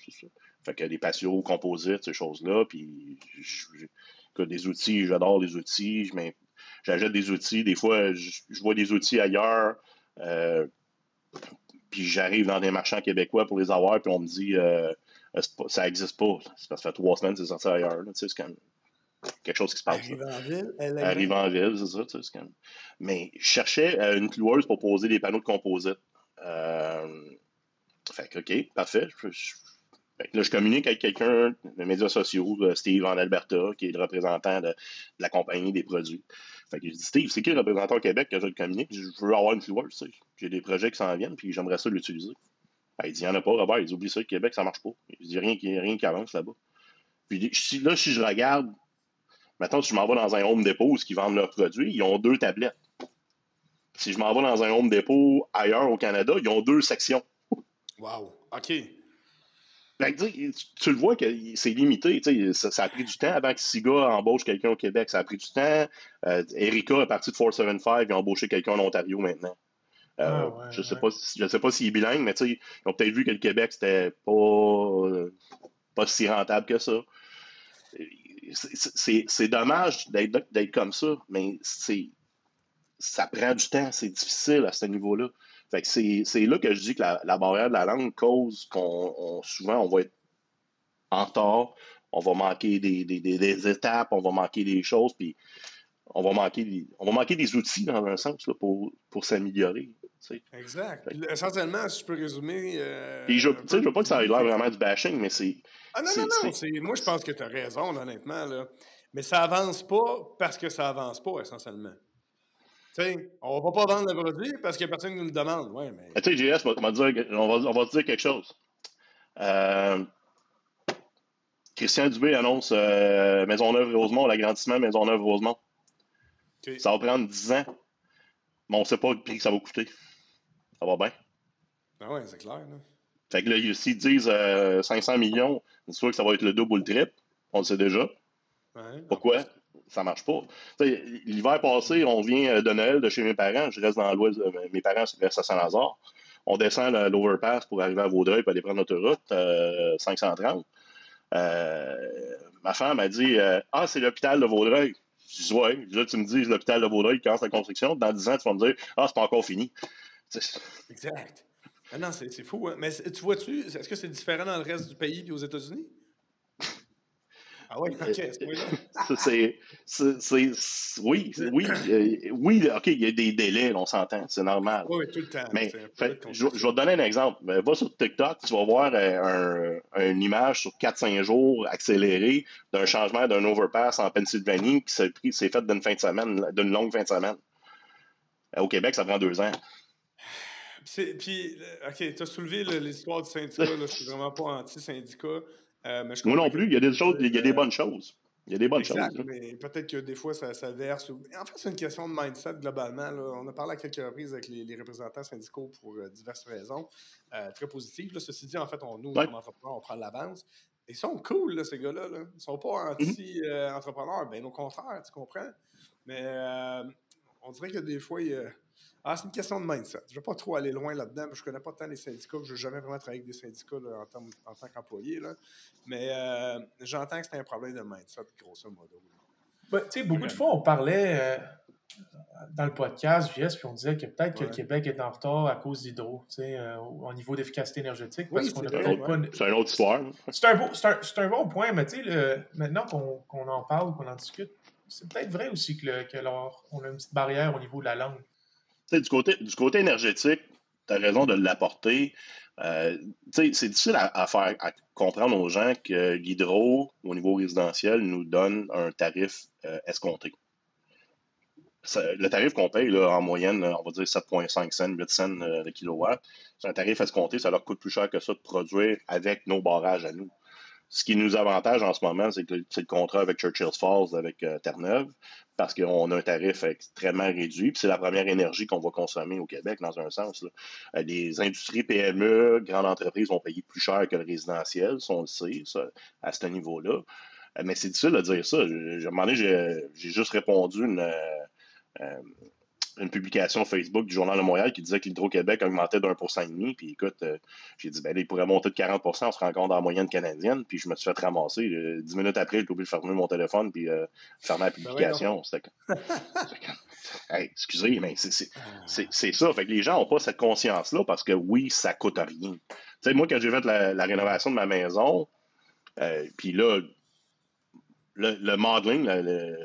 Fait que des patios composites, ces choses-là, puis des outils, j'adore les outils, j'achète des outils. Des fois, je vois des outils ailleurs puis j'arrive dans des marchands québécois pour les avoir, puis on me dit euh, ça n'existe pas. Ça fait trois semaines que c'est sorti ailleurs. c'est comme quelque chose qui se passe. Arrive en ville. Arrive en ville, c'est ça. C'est comme... Mais je cherchais euh, une cloueuse pour poser des panneaux de composite. Fait que, OK, parfait. là, je communique avec quelqu'un de médias sociaux, Steve en Alberta, qui est le représentant de la compagnie des produits. Fait que je dis, Steve, c'est qui le représentant au Québec que je le communique? Je veux avoir une floueuse, tu sais. J'ai des projets qui s'en viennent, puis j'aimerais ça l'utiliser. il dit, il n'y en a pas, Robert. Il dit, oublie ça, le Québec, ça marche pas. Il dit, rien qui, rien qui avance là-bas. Puis là, si je regarde, maintenant, si je m'en vais dans un Home Depot où ils vendent leurs produits, ils ont deux tablettes. Si je m'en vais dans un Home Depot ailleurs au Canada, ils ont deux sections. Wow, OK. Ben, tu, le vois que c'est limité. Ça, ça, a pris du temps avant que Siga embauche quelqu'un au Québec. Ça a pris du temps. Euh, Erika est partie de 475 et a embauché quelqu'un en Ontario maintenant. Euh, ah, je ne sais, pas sais pas s'il est bilingue, mais ils ont peut-être vu que le Québec, c'était pas, pas si rentable que ça. C'est dommage d'être comme ça, mais ça prend du temps, c'est difficile à ce niveau-là. Fait que c'est là que je dis que la, barrière de la langue cause qu'on souvent on va être en retard, on va manquer des, étapes, on va manquer des choses, puis on va manquer des, on va manquer des outils dans un sens pour, pour s'améliorer. Exact. Essentiellement, si je peux résumer. Euh, je ne veux pas que ça ait l'air vraiment du bashing, mais c'est. Ah non, non, non. Moi, je pense que tu as raison, honnêtement. Là. Mais ça avance pas parce que ça avance pas, essentiellement. Sais, on va pas vendre le produit parce qu'il n'y a personne qui nous le demande. Ouais, mais... Tu sais, JS, on va, on va te dire quelque chose. Euh, Christian Dubé annonce euh, Maisonneuve-Rosemont, l'agrandissement Maisonneuve-Rosemont. Ça va prendre 10 ans, mais on ne sait pas le prix que ça va coûter. Ça va bien. Ah ouais, c'est clair. Là. Fait que là, s'ils disent 500 euh, millions, c'est sûr que ça va être le double ou le triple. On le sait déjà. Pourquoi? Ça marche pas. L'hiver passé, on vient de Noël de chez mes parents. Je reste dans l'ouest. Mes parents restent à Saint-Lazare. On descend l'overpass pour arriver à Vaudreuil pour aller prendre l'autoroute 530. Euh, ma femme a dit euh, Ah, c'est l'hôpital de Vaudreuil. Je dis Ouais. Là, tu me dis l'hôpital de Vaudreuil commence la construction. Dans 10 ans, tu vas me dire Ah, c'est pas encore fini. Exact. Ah non, c'est fou. Hein? Mais tu vois-tu, est-ce que c'est différent dans le reste du pays et aux États-Unis? Ah oui, ok, c'est oui, oui, euh, oui, ok, il y a des délais, on s'entend, c'est normal. Oui, tout le temps. Mais je, vais te donner un exemple. Ben, va sur TikTok, tu vas voir euh, une image sur 4-5 jours accélérée d'un changement d'un overpass en Pennsylvanie qui s'est fait d'une fin de semaine, d'une longue fin de semaine. Euh, au Québec, ça prend deux ans. Puis, OK, tu as soulevé l'histoire du syndicat. Là, je suis vraiment pas anti-syndicat. Euh, Moi non plus, il y a des choses, il y a des bonnes choses. Il y a des bonnes choses. Mais peut-être que des fois, ça, ça verse. En fait, c'est une question de mindset globalement. On a parlé à quelques reprises avec les, représentants syndicaux pour euh, diverses raisons, euh, très positives. Ceci dit, en fait, on, nous, comme entrepreneurs, on prend l'avance. Ils sont cool, ces gars-là. Ils ne sont pas mhm. anti-entrepreneurs, bien au contraire, tu comprends. Mais on dirait que des fois, il, ah, c'est une question de mindset. Je ne vais pas trop aller loin là-dedans. Je ne connais pas tant les syndicats. Je n'ai jamais vraiment travaillé avec des syndicats en, tant qu'employé. Mais euh, j'entends que c'est un problème de mindset, grosso modo. Ben, tu sais, beaucoup de fois, on parlait euh, dans le podcast, JS, puis on disait que peut-être que le Québec est en retard à cause d'hydro, tu sais, euh, au niveau d'efficacité énergétique. Parce qu'on C'est une autre histoire. C'est un, un, bon point, mais tu sais, maintenant qu'on en parle, qu'on en discute, c'est peut-être vrai aussi que, que on a une petite barrière au niveau de la langue du côté, énergétique, tu as raison de l'apporter. Euh, c'est difficile à, faire comprendre aux gens que l'hydro, au niveau résidentiel, nous donne un tarif euh, escompté. le tarif qu'on paye en moyenne, on va dire 7,5 cents, 8 cents euh, de kilowatt, c'est un tarif escompté, ça leur coûte plus cher que ça de produire avec nos barrages à nous. Ce qui nous avantage en ce moment, c'est que le contrat avec Churchill Falls, avec Terre-Neuve, parce qu'on a un tarif extrêmement réduit. Puis c'est la première énergie qu'on va consommer au Québec, dans un sens. Euh, les industries PME, grandes entreprises vont payer plus cher que le résidentiel, si on le sait, à ce niveau-là. Euh, mais c'est difficile de dire ça. J'ai juste répondu une, une publication Facebook du Journal de Montréal qui disait que l'Hydro-Québec augmentait d'un pour cent et demi. Puis écoute, euh, j'ai dit, ben il pourrait monter de 40% on se rend compte la moyenne canadienne. Puis je me suis fait ramasser. Euh, dix minutes après, j'ai oublié de fermer mon téléphone puis euh, fermer la ben publication. excusez, mais c'est ça. Fait que les gens n'ont pas cette conscience-là parce que oui, ça coûte rien. Tu sais, moi, quand j'ai fait la, rénovation de ma maison, puis là, le, modeling, le,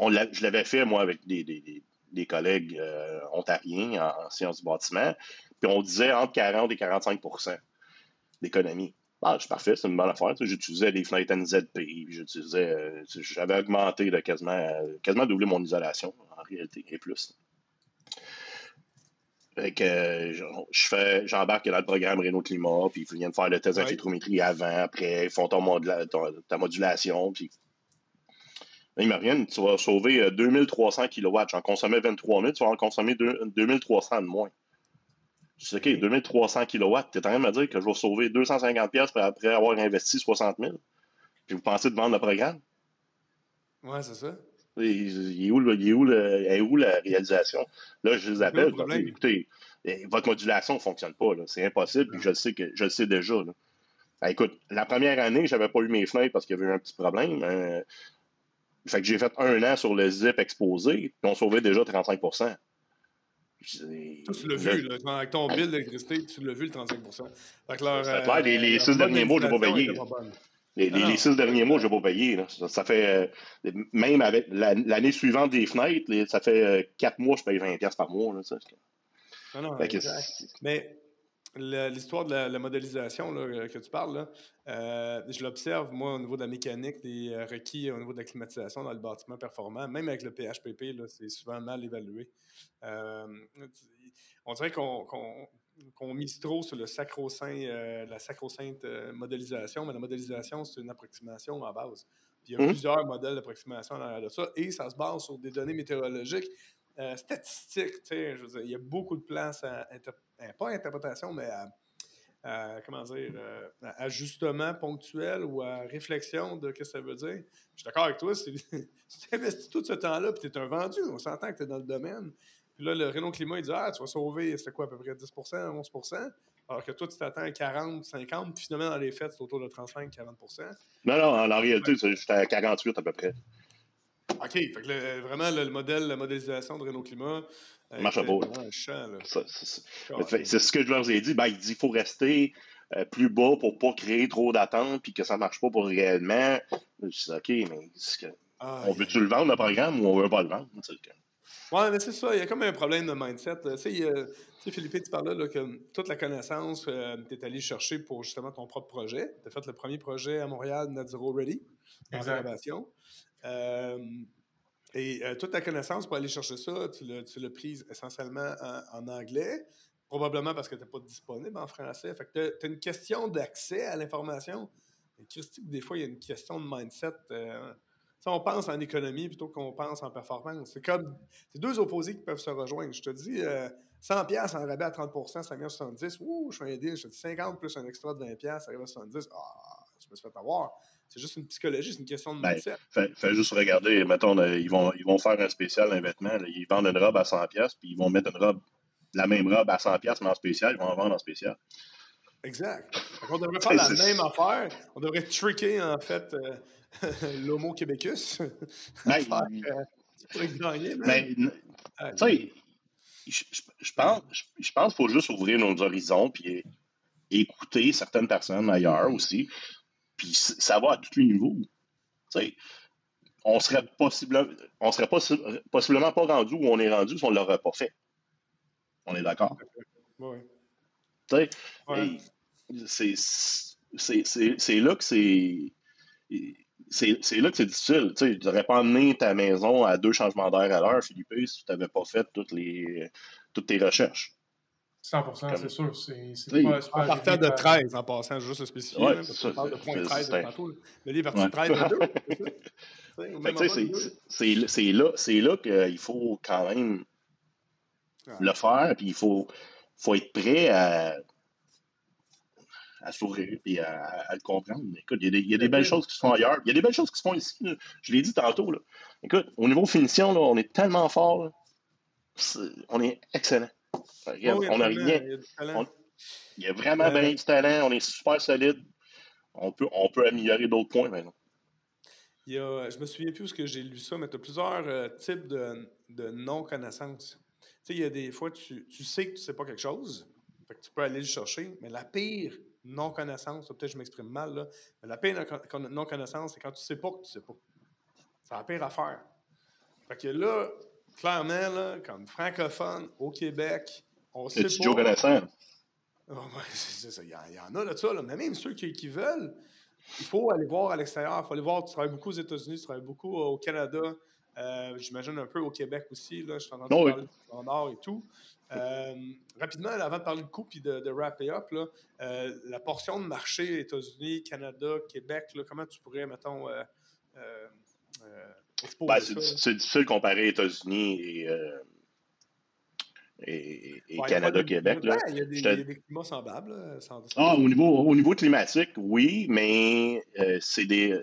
je l'avais fait, moi, avec des, collègues euh, ontariens en, sciences du bâtiment, puis on disait entre 40 et 45% d'économie. Ah, c'est parfait, c'est une bonne affaire. J'utilisais des fenêtres NZP, j'utilisais, euh, j'avais augmenté quasiment, euh, quasiment doublé mon isolation, en réalité, et plus. Fait que je fais, j'embarque dans le programme Renault Climat, puis ils viennent faire le test d'infiltrométrie avant, après, ils font ta modulation, puis Marianne, tu vas sauver 2300 euh, kW. J'en consommais 23 000, tu vas en consommer 2300 de moins. Je dis, OK, 2300 kW, tu es en train de me dire que je vais sauver 250 pièces après avoir investi 60 000. Puis vous pensez de vendre le programme? Ouais, c'est ça. Il, est où, où, la réalisation? Là, je les appelle. Je dis, écoutez, eh, votre modulation ne fonctionne pas. C'est impossible. Puis je le sais, que, je le sais déjà. Ben, écoute, la première année, je n'avais pas eu mes fenêtres parce qu'il y avait eu un petit problème. Fait que j'ai fait un an sur le zip exposé, puis on sauvait déjà 35% tu l'as vu, avec ton bill d'électricité, tu l'as vu le 35 fait que les, les six derniers mois, je n'ai pas payé. Les, les, six derniers mois, je n'ai pas payé. Ça, fait, euh, même avec l'année suivante des fenêtres, ça fait euh, quatre mois, je paye 20$ par mois. Là, Non, non, Mais l'histoire de la, modélisation là, que tu parles, euh, je l'observe, moi, au niveau de la mécanique, des euh, requis au niveau de la climatisation dans le bâtiment performant, même avec le PHPP, c'est souvent mal évalué. Euh, on dirait qu'on mise trop sur le sacro-saint, la sacro-sainte modélisation, mais la modélisation, c'est une approximation à base. il y a mmh. plusieurs modèles d'approximation derrière ça, et ça se base sur des données météorologiques statistiques. Je veux dire, il y a beaucoup de place à, pas à interprétation, mais à comment dire, euh, ajustement ponctuel ou à réflexion de ce que ça veut dire. Je suis d'accord avec toi, si *laughs* tu investis tout ce temps-là, puis tu es un vendu, on s'entend que tu es dans le domaine. Puis là, le Renault Climat, il dit Ah, tu vas sauver, c'est quoi, à peu près 10% 11% alors que toi, tu t'attends à 40, 50, puis finalement, dans les fêtes, c'est autour de 35, 40% Non, non, en réalité, j'étais à 48 à peu près. OK. Fait que vraiment, le modèle, la modélisation de Renault Climat, Marche pas. C'est ce que je leur ai dit. Ben, il dit qu'il faut rester euh, plus bas pour ne pas créer trop d'attentes puis que ça ne marche pas pour réellement. Je dis OK, mais on veut-tu le vendre, le programme, ou on ne veut pas le vendre? Oui, mais c'est ça. Il y a comme un problème de mindset. Tu sais, Philippe, tu parlais là, que toute la connaissance, euh, tu es allé chercher pour justement ton propre projet. Tu as fait le premier projet à Montréal, Net Zero Ready, en rénovation. Euh, et euh, toute ta connaissance pour aller chercher ça, tu l'as prise essentiellement en, anglais, probablement parce que tu n'es pas disponible en français. Fait que tu as, une question d'accès à l'information. Christy, des fois, il y a une question de mindset. Euh, on pense en économie plutôt qu'on pense en performance. C'est comme c'est deux opposés qui peuvent se rejoindre. Je te dis 100 pièces en rabais à 30% ça vient à 70. Ouh, je fais un deal. Je te dis 50 plus un extra de 20 ça arrive à 70. Ah, je me suis fait avoir. C'est juste une psychologie, c'est une question de ben, mindset. Ben, fais, juste regarder, mettons, ils, vont, ils vont faire un spécial, un vêtement, ils vendent une robe à 100$, puis ils vont mettre une robe, la même robe à 100$, mais en spécial, ils vont en vendre en spécial. Exact. on devrait *laughs* faire la même affaire. On devrait tricker, en fait, euh, *laughs* l'homo québécus. *laughs* Ben, gagner, mais... tu sais, je, pense, je pense qu'il faut juste ouvrir nos horizons puis écouter certaines personnes ailleurs aussi. Puis ça va à tous les niveaux. on serait, possible, on serait possiblement pas rendu où on est rendu si on ne l'aurait pas fait. On est d'accord? Oui. C'est là que c'est. C'est là que c'est difficile. Tu n'aurais pas amené ta maison à deux changements d'air à l'heure, Philippe, si tu n'avais pas fait toutes, les, toutes tes recherches. 100 c'est sûr. C'est pas, pas en partant de 13, en passant, juste le spécifier. Ouais, on parle de point 13 tantôt. Le livre est parti de 2. *laughs* c'est là, là qu'il faut quand même le faire, puis il faut, faut être prêt à, à s'ouvrir et à, à, le comprendre. Écoute, il y, a des, il y a des belles choses qui se font ailleurs. Il y a des belles choses qui se font ici. Je l'ai dit tantôt. Là. Écoute, au niveau finition, là, on est tellement fort. on est excellent on n'a rien. Il y a, vraiment euh, bien du talent. On est super solide. On peut, on peut améliorer d'autres points maintenant. Il y a, je me souviens plus où que j'ai lu ça, mais tu as plusieurs euh, types de, de non-connaissance. Tu sais, il y a des fois, tu, tu sais que tu ne sais pas quelque chose, tu peux aller le chercher, mais la pire non-connaissance, peut-être que je m'exprime mal, là, mais la pire non-connaissance, c'est quand tu ne sais pas que tu ne sais pas. C'est la pire affaire. Fait que là, clairement, là, comme francophone au Québec, on sait. Joe. Oh, *laughs* c'est ça. Il y, en a de ça, là. mais même ceux qui, qui, veulent, il faut aller voir à l'extérieur. Il faut aller voir. Tu travailles beaucoup aux États-Unis, tu travailles beaucoup au Canada, euh, j'imagine un peu au Québec aussi. Là, je t'en entends oh, parler en Nord et tout. Euh, rapidement, avant de parler de coût et de, de wrap up, là, euh, la portion de marché États-Unis, Canada, Québec, là, comment tu pourrais, mettons, ben, c'est difficile de comparer États-Unis et, euh, et, Canada, Québec. Là. Il, y a des, il y a des climats semblables. ah, au, niveau, au niveau climatique, oui, mais euh, c'est des.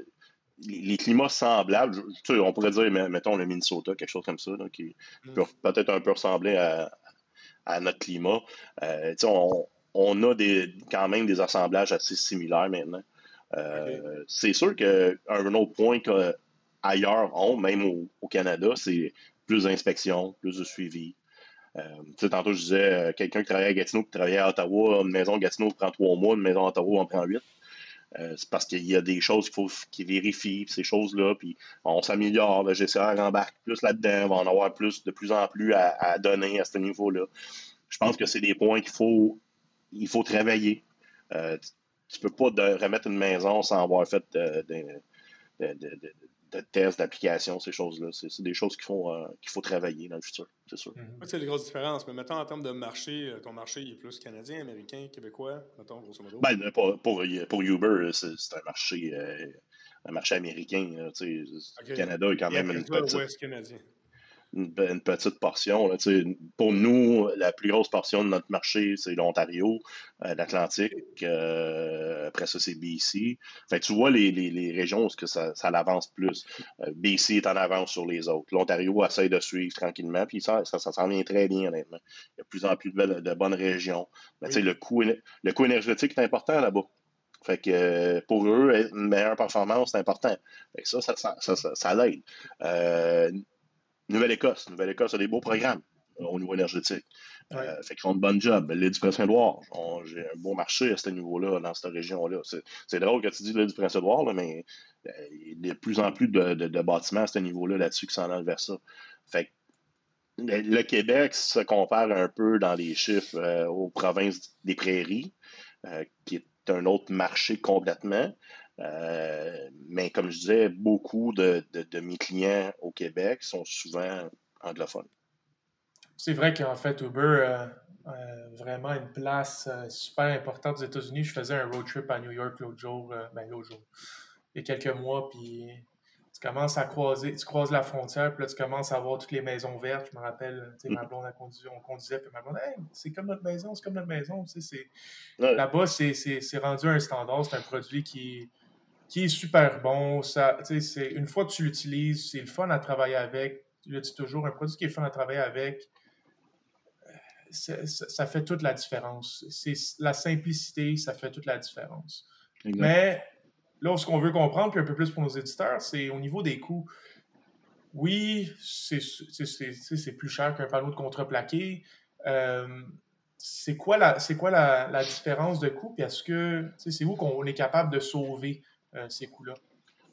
Les, climats semblables, tu sais, on pourrait dire, mettons, le Minnesota, quelque chose comme ça, qui mm. peut peut-être un peu ressembler à, à notre climat. Euh, on, on, a des, quand même des assemblages assez similaires maintenant. Euh, C'est sûr qu'un autre point que ailleurs ont, même au, Canada, c'est plus d'inspection, plus de suivi. Euh, tantôt, je disais, euh, quelqu'un qui travaillait à Gatineau, qui travaillait à Ottawa, une maison Gatineau prend trois mois, une maison à Ottawa en prend huit. Euh, c'est parce qu'il y a des choses qu'il faut qu'ils vérifient, ces choses-là, puis on s'améliore, le GCR embarque plus là-dedans, va en avoir plus, de plus en plus à, donner à ce niveau-là. je pense que c'est des points qu'il faut, il faut travailler. Euh, tu peux pas remettre une maison sans avoir fait de, de tests, d'application, ces choses-là. C'est des choses qu'il faut, euh, qu'il faut travailler dans le futur, c'est sûr. Mm-hmm. C'est les grosses différences. Mais mettons, en termes de marché, euh, ton marché il est plus canadien, américain, québécois, mettons, grosso modo? Ben, pour, pour, pour, Uber, c'est un marché, euh, un marché américain. Le Canada est quand même une petite... canadien une, petite portion. Là, pour nous, la plus grosse portion de notre marché, c'est l'Ontario, euh, l'Atlantique. Euh, après ça, c'est BC. Fait tu vois les, les, les régions où que ça, ça avance plus. Euh, BC est en avance sur les autres. L'Ontario essaie de suivre tranquillement, puis ça, ça, s'en vient très bien, honnêtement. Il y a de plus en plus de, de bonnes régions. Mais, le, coût, le coût énergétique est important là-bas. Fait que pour eux, une meilleure performance, c'est important. Fait ça, ça, ça, ça, ça l'aide. Nouvelle-Écosse. Nouvelle-Écosse a des beaux programmes euh, au niveau énergétique. Euh, fait qu'ils font de bonne job. L'île du Prince-Édouard, j'ai un beau marché à ce niveau-là, dans cette région-là. C'est drôle que tu dis l'île du Prince-Édouard, mais euh, il y a de plus en plus de, bâtiments à ce niveau-là là-dessus qui s'en allent vers ça. Fait le Québec se compare un peu dans les chiffres aux provinces des prairies, qui est un autre marché complètement. Euh, mais comme je disais, beaucoup de, mes clients au Québec sont souvent anglophones. C'est vrai qu'en fait, Uber a vraiment une place euh, super importante aux États-Unis. Je faisais un road trip à New York l'autre jour, euh, ben, l'autre jour, il y a quelques mois, puis tu commences à croiser, tu croises la frontière, puis là, tu commences à voir toutes les maisons vertes. Je me rappelle, tu sais, ma mm. blonde, a conduit, on conduisait, puis ma blonde, hey, c'est comme notre maison, c'est comme notre maison. Tu sais, Là-bas, c'est rendu un standard, c'est un produit qui qui est super bon. Ça, c'est, une fois que tu l'utilises, c'est le fun à travailler avec. Tu le dis toujours, un produit qui est fun à travailler avec, ça, fait toute la différence. C'est la simplicité, ça fait toute la différence. Mais là, ce qu'on veut comprendre, puis un peu plus pour nos éditeurs, c'est au niveau des coûts. Oui, c'est plus cher qu'un panneau de contreplaqué. Euh, c'est quoi, la, quoi la, la, différence de coût? Puis est-ce que c'est où qu'on est capable de sauver? Ces coûts-là?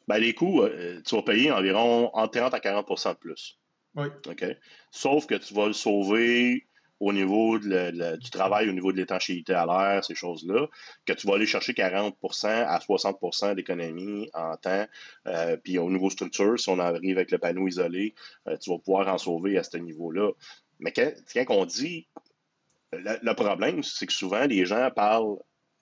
Ben, les coûts, euh, tu vas payer environ entre 30 à 40% de plus. Oui. OK? Sauf que tu vas le sauver au niveau du travail, au niveau de l'étanchéité à l'air, ces choses-là, que tu vas aller chercher 40% à 60% d'économie en temps. Euh, puis au niveau structure, si on arrive avec le panneau isolé, tu vas pouvoir en sauver à ce niveau-là. Mais quand, on dit, le problème, c'est que souvent, les gens parlent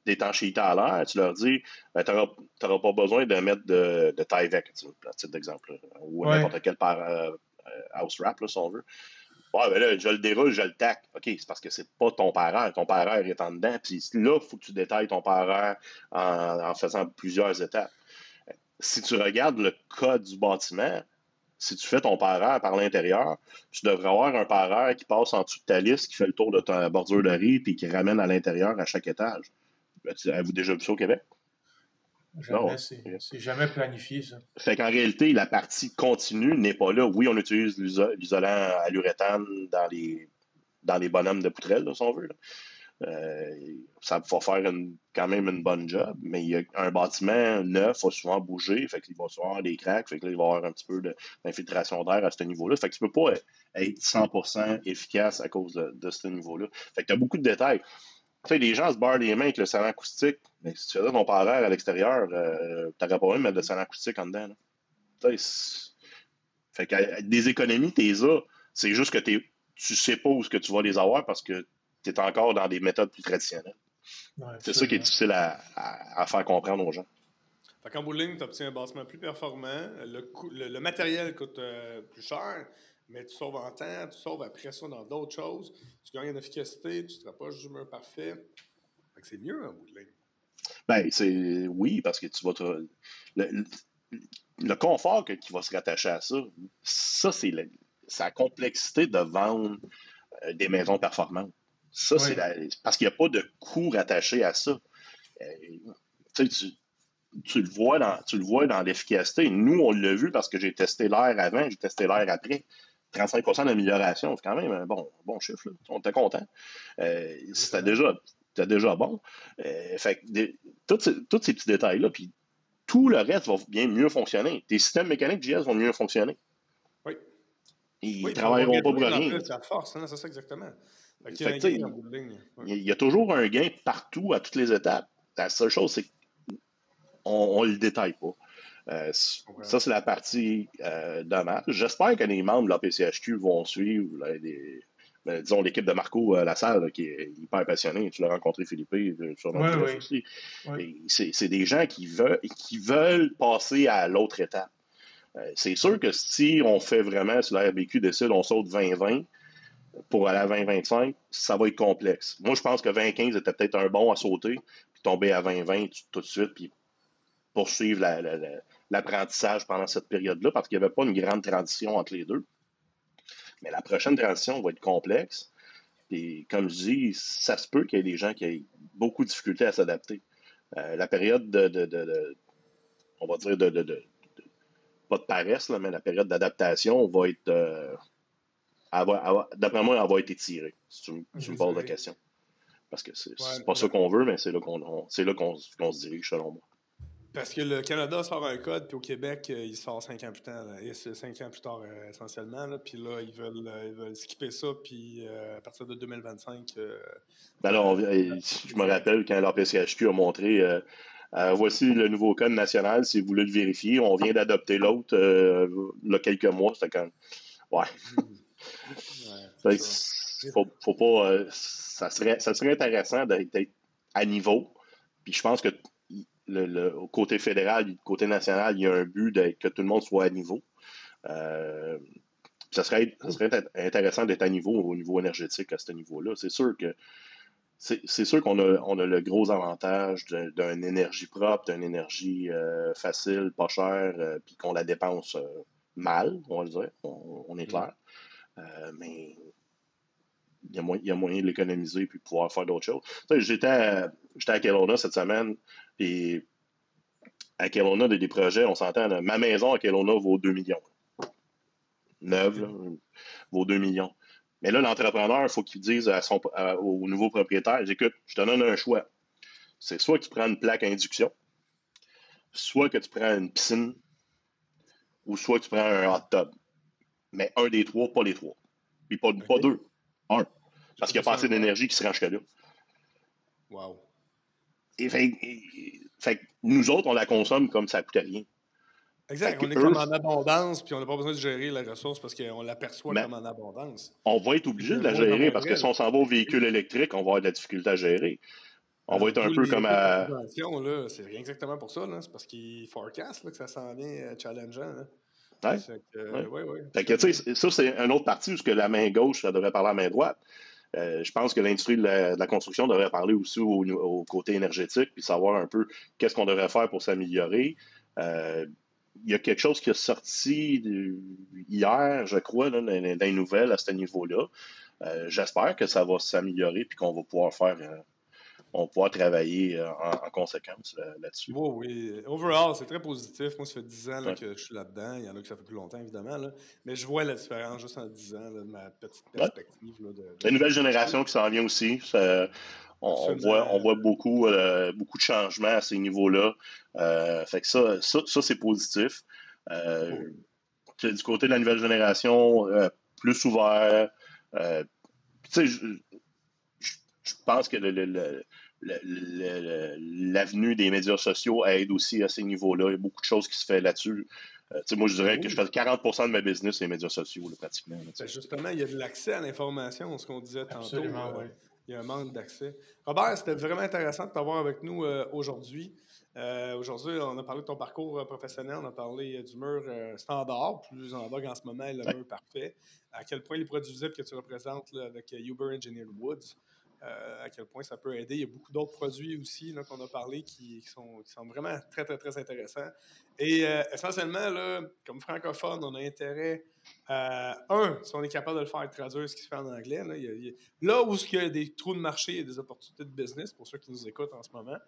d'étanchéité à l'air, tu leur dis, ben, tu n'auras pas besoin de mettre de, de vec, à titre d'exemple, ou n'importe quel par, euh, euh, house wrap, là, si on veut. Ouais, ben là, je le déroule, je le tac. OK, c'est parce que c'est pas ton parent. Ton parent est en dedans. Puis là, il faut que tu détailles ton parent en, faisant plusieurs étapes. Si tu regardes le code du bâtiment, si tu fais ton parent par l'intérieur, tu devrais avoir un parent qui passe en dessous de ta liste, qui fait le tour de ta bordure de riz, puis qui ramène à l'intérieur à chaque étage. Avez-vous déjà vu ça au Québec? c'est jamais planifié, ça. Fait qu'en réalité, la partie continue n'est pas là. Oui, on utilise l'isolant à l'uréthane dans les, dans les bonhommes de poutrelle, si on veut. Euh, ça va faire quand même une bonne job, mais il y a un bâtiment neuf va souvent bouger, fait qu'il va souvent avoir des cracks, fait qu'il va avoir un petit peu d'infiltration d'air à ce niveau-là. Fait que tu peux pas être 100% efficace à cause de, de ce niveau-là. Fait que tu as beaucoup de détails. Tu sais, les gens se barrent les mains avec le salon acoustique, mais si tu faisais ton parent à l'extérieur, euh, tu n'aurais pas envie de mettre le salon acoustique en dedans. Fait que des économies, tu les as. C'est juste que tu tu sais pas où ce que tu vas les avoir parce que tu es encore dans des méthodes plus traditionnelles. c'est ça qui est difficile à, faire comprendre aux gens. Fait qu'en ligne, tu obtiens un bâtiment plus performant, le, matériel coûte euh, plus cher, mais tu sauves en temps, tu sauves après ça dans d'autres choses, tu gagnes en efficacité, tu ne pas juste mur parfait. c'est mieux en bout de ligne. Ben, c'est oui, parce que tu vas te. Le, confort qui va se rattacher à ça, ça, c'est la, complexité de vendre euh, des maisons performantes. Ça, c'est parce qu'il n'y a pas de coût rattaché à ça. Euh, tu, tu, le vois dans, tu le vois dans l'efficacité. Nous, on l'a vu parce que j'ai testé l'air avant, j'ai testé l'air après. 35% d'amélioration, c'est quand même un bon, bon chiffre. On était content. Euh, c'était déjà, déjà bon. Euh, fait tous ces petits détails-là, puis tout le reste va bien mieux fonctionner. Tes systèmes mécaniques JS vont mieux fonctionner. Oui. Ils ne travailleront pas pour rien. C'est force, hein, c'est ça exactement. Il y, a toujours un gain partout, à toutes les étapes. La seule chose, c'est qu'on ne le détaille pas. Euh, ça, c'est la partie euh, dommage. J'espère que les membres de la PCHQ vont suivre ben, disons l'équipe de Marco euh, la salle qui est hyper passionné. Tu l'as rencontré, Philippe, sur notre aussi. C'est des gens qui veulent, qui veulent passer à l'autre étape. c'est sûr que si on fait vraiment, si la RBQ décide, on saute 2020 pour aller à 2025, ça va être complexe. Moi, je pense que 2015 était peut-être un bon à sauter, puis tomber à 2020 tout de suite, puis poursuivre l'apprentissage pendant cette période-là, parce qu'il n'y avait pas une grande transition entre les deux. Mais la prochaine transition va être complexe. Et comme je dis, ça se peut qu'il y ait des gens qui aient beaucoup de difficultés à s'adapter. Euh, la période de, on va dire, de, pas de paresse, mais la période d'adaptation va être, euh, d'après moi, elle va être étirée, si tu, me poses la question. Parce que c'est pas ça qu'on veut, mais c'est là qu'on se dirige, selon moi. Parce que le Canada sort un code, puis au Québec, euh, il sort cinq ans plus tard, cinq ans plus tard euh, essentiellement. puis là, ils veulent, euh, ils veulent skipper ça, puis à partir de 2025. ben là, je me rappelle quand l'APCHQ a montré voici le nouveau code national, si vous voulez le vérifier. On vient d'adopter l'autre il y a quelques mois. C'était quand Ouais. *laughs* ouais faut, faut, pas. ça, serait, ça serait intéressant d'être à niveau. Puis je pense que le, au côté fédéral, côté national, il y a un but que tout le monde soit à niveau. Euh, ça, serait, serait intéressant d'être à niveau au niveau énergétique à ce niveau-là. C'est sûr que c'est sûr qu'on a, on a le gros avantage d'une énergie propre, d'une énergie euh, facile, pas chère, euh, puis qu'on la dépense mal, on va le dire, on, est clair. mais il y, a moyen, il y, a moyen, de l'économiser puis de pouvoir faire d'autres choses. J'étais à, à Kelowna cette semaine, et à Kelowna, a des projets, on s'entend, ma maison à Kelowna vaut 2 millions. Neuve, vaut 2 millions. Mais là, l'entrepreneur, il faut qu'il dise à son, au nouveau propriétaire, écoute, je te donne un choix. C'est soit que tu prends une plaque à induction, soit que tu prends une piscine, ou soit que tu prends un hot tub. Mais un des trois, pas les trois. Puis pas, pas deux, un. Parce qu'il n'y a pas assez d'énergie qui se range que là. Wow fait, nous autres, on la consomme comme ça ne coûte rien. Exact. On est comme en abondance, puis on n'a pas besoin de gérer la ressource parce qu'on l'aperçoit comme en abondance. On va être obligé de la gérer parce que si on s'en va au véhicule électrique, on va avoir de la difficulté à gérer. On va être un peu comme à. C'est exactement pour ça. C'est parce qu'il forecast là, que ça s'en vient euh, challengeant. Ouais. ça, c'est une autre partie où que la main gauche, ça devrait parler à la main droite. Euh, je pense que l'industrie de, la, construction devrait parler aussi au, côté énergétique, puis savoir un peu qu'est-ce qu'on devrait faire pour s'améliorer. Euh, il y a quelque chose qui est sorti hier, je crois, dans, les nouvelles à ce niveau-là. Euh, j'espère que ça va s'améliorer puis qu'on va pouvoir faire on va pouvoir travailler euh, en, conséquence là-dessus. oui, oui. Overall, c'est très positif. Moi, ça fait 10 ans que je suis là-dedans. Il y en a qui ça fait plus longtemps, évidemment. Mais je vois la différence juste en 10 ans de ma petite perspective. La nouvelle génération qui s'en vient aussi. on, voit, on voit beaucoup, euh, beaucoup de changements à ces niveaux-là. Euh, fait que ça, ça, c'est positif. Du côté de la nouvelle génération, plus ouvert. tu sais, je pense que l'avenue des médias sociaux aide aussi à ces niveaux-là? Il y a beaucoup de choses qui se font là-dessus. Euh, moi, je dirais que je fais 40% de ma business sur les médias sociaux, pratiquement. Ben, justement, il y a de l'accès à l'information, ce qu'on disait tantôt. Euh, il y a un manque d'accès. Robert, c'était vraiment intéressant de t'avoir avec nous euh, aujourd'hui. aujourd'hui, on a parlé de ton parcours professionnel, on a parlé du mur standard, plus en vogue en ce moment, le mur parfait. À quel point les produits que tu représentes avec Uber Engineered Woods euh, à quel point ça peut aider. Il y a beaucoup d'autres produits aussi qu'on a parlé qui, sont, qui, sont, vraiment très, très, très intéressants. Et euh, essentiellement, là, comme francophone, on a intérêt à, un, si on est capable de le faire traduire ce qui se fait en anglais, là, là où il y a des trous de marché, il y a des opportunités de business pour ceux qui nous écoutent en ce moment.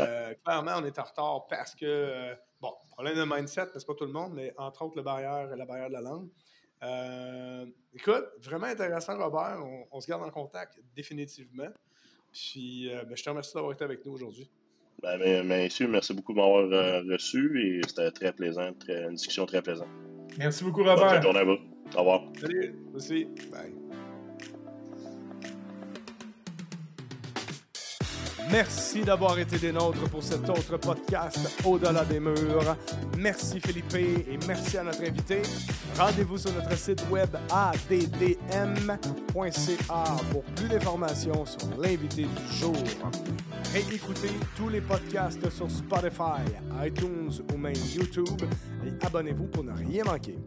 Euh, clairement, on est en retard parce que, bon, problème de mindset, mais c'est pas tout le monde, mais entre autres, le barrière, la barrière de la langue. Euh, écoute, vraiment intéressant, Robert. On, se garde en contact définitivement. Puis, euh, ben, je te remercie d'avoir été avec nous aujourd'hui. Ben, ben, messieurs, merci beaucoup de m'avoir euh, reçu et c'était très plaisant, une discussion très plaisante. Merci beaucoup, Robert. Bonne journée à vous. Au revoir. Salut. Merci. Bye. Merci d'avoir été des nôtres pour cet autre podcast Au-delà des murs. Merci Philippe et merci à notre invité. Rendez-vous sur notre site web addm.ca pour plus d'informations sur l'invité du jour. Réécoutez tous les podcasts sur Spotify, iTunes ou même YouTube et abonnez-vous pour ne rien manquer.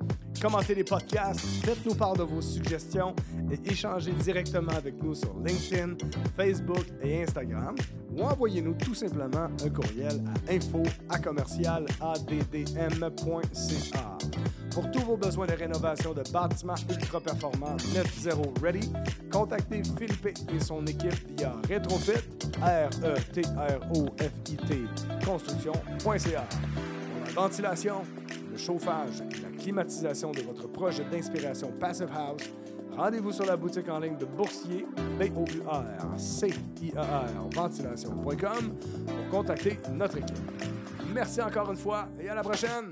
Commentez les podcasts, faites-nous part de vos suggestions et échangez directement avec nous sur LinkedIn, Facebook et Instagram ou envoyez-nous tout simplement un courriel à info Pour tous vos besoins de rénovation de bâtiments ultra performants Net Zero Ready, contactez Philippe et son équipe via Retrofit, R-E-T-R-O-F-I-T, construction.ca. Pour la ventilation, le chauffage et la climatisation de votre projet d'inspiration Passive House, rendez-vous sur la boutique en ligne de Boursier, b o u r c i a r ventilation.com pour contacter notre équipe. Merci encore une fois et à la prochaine!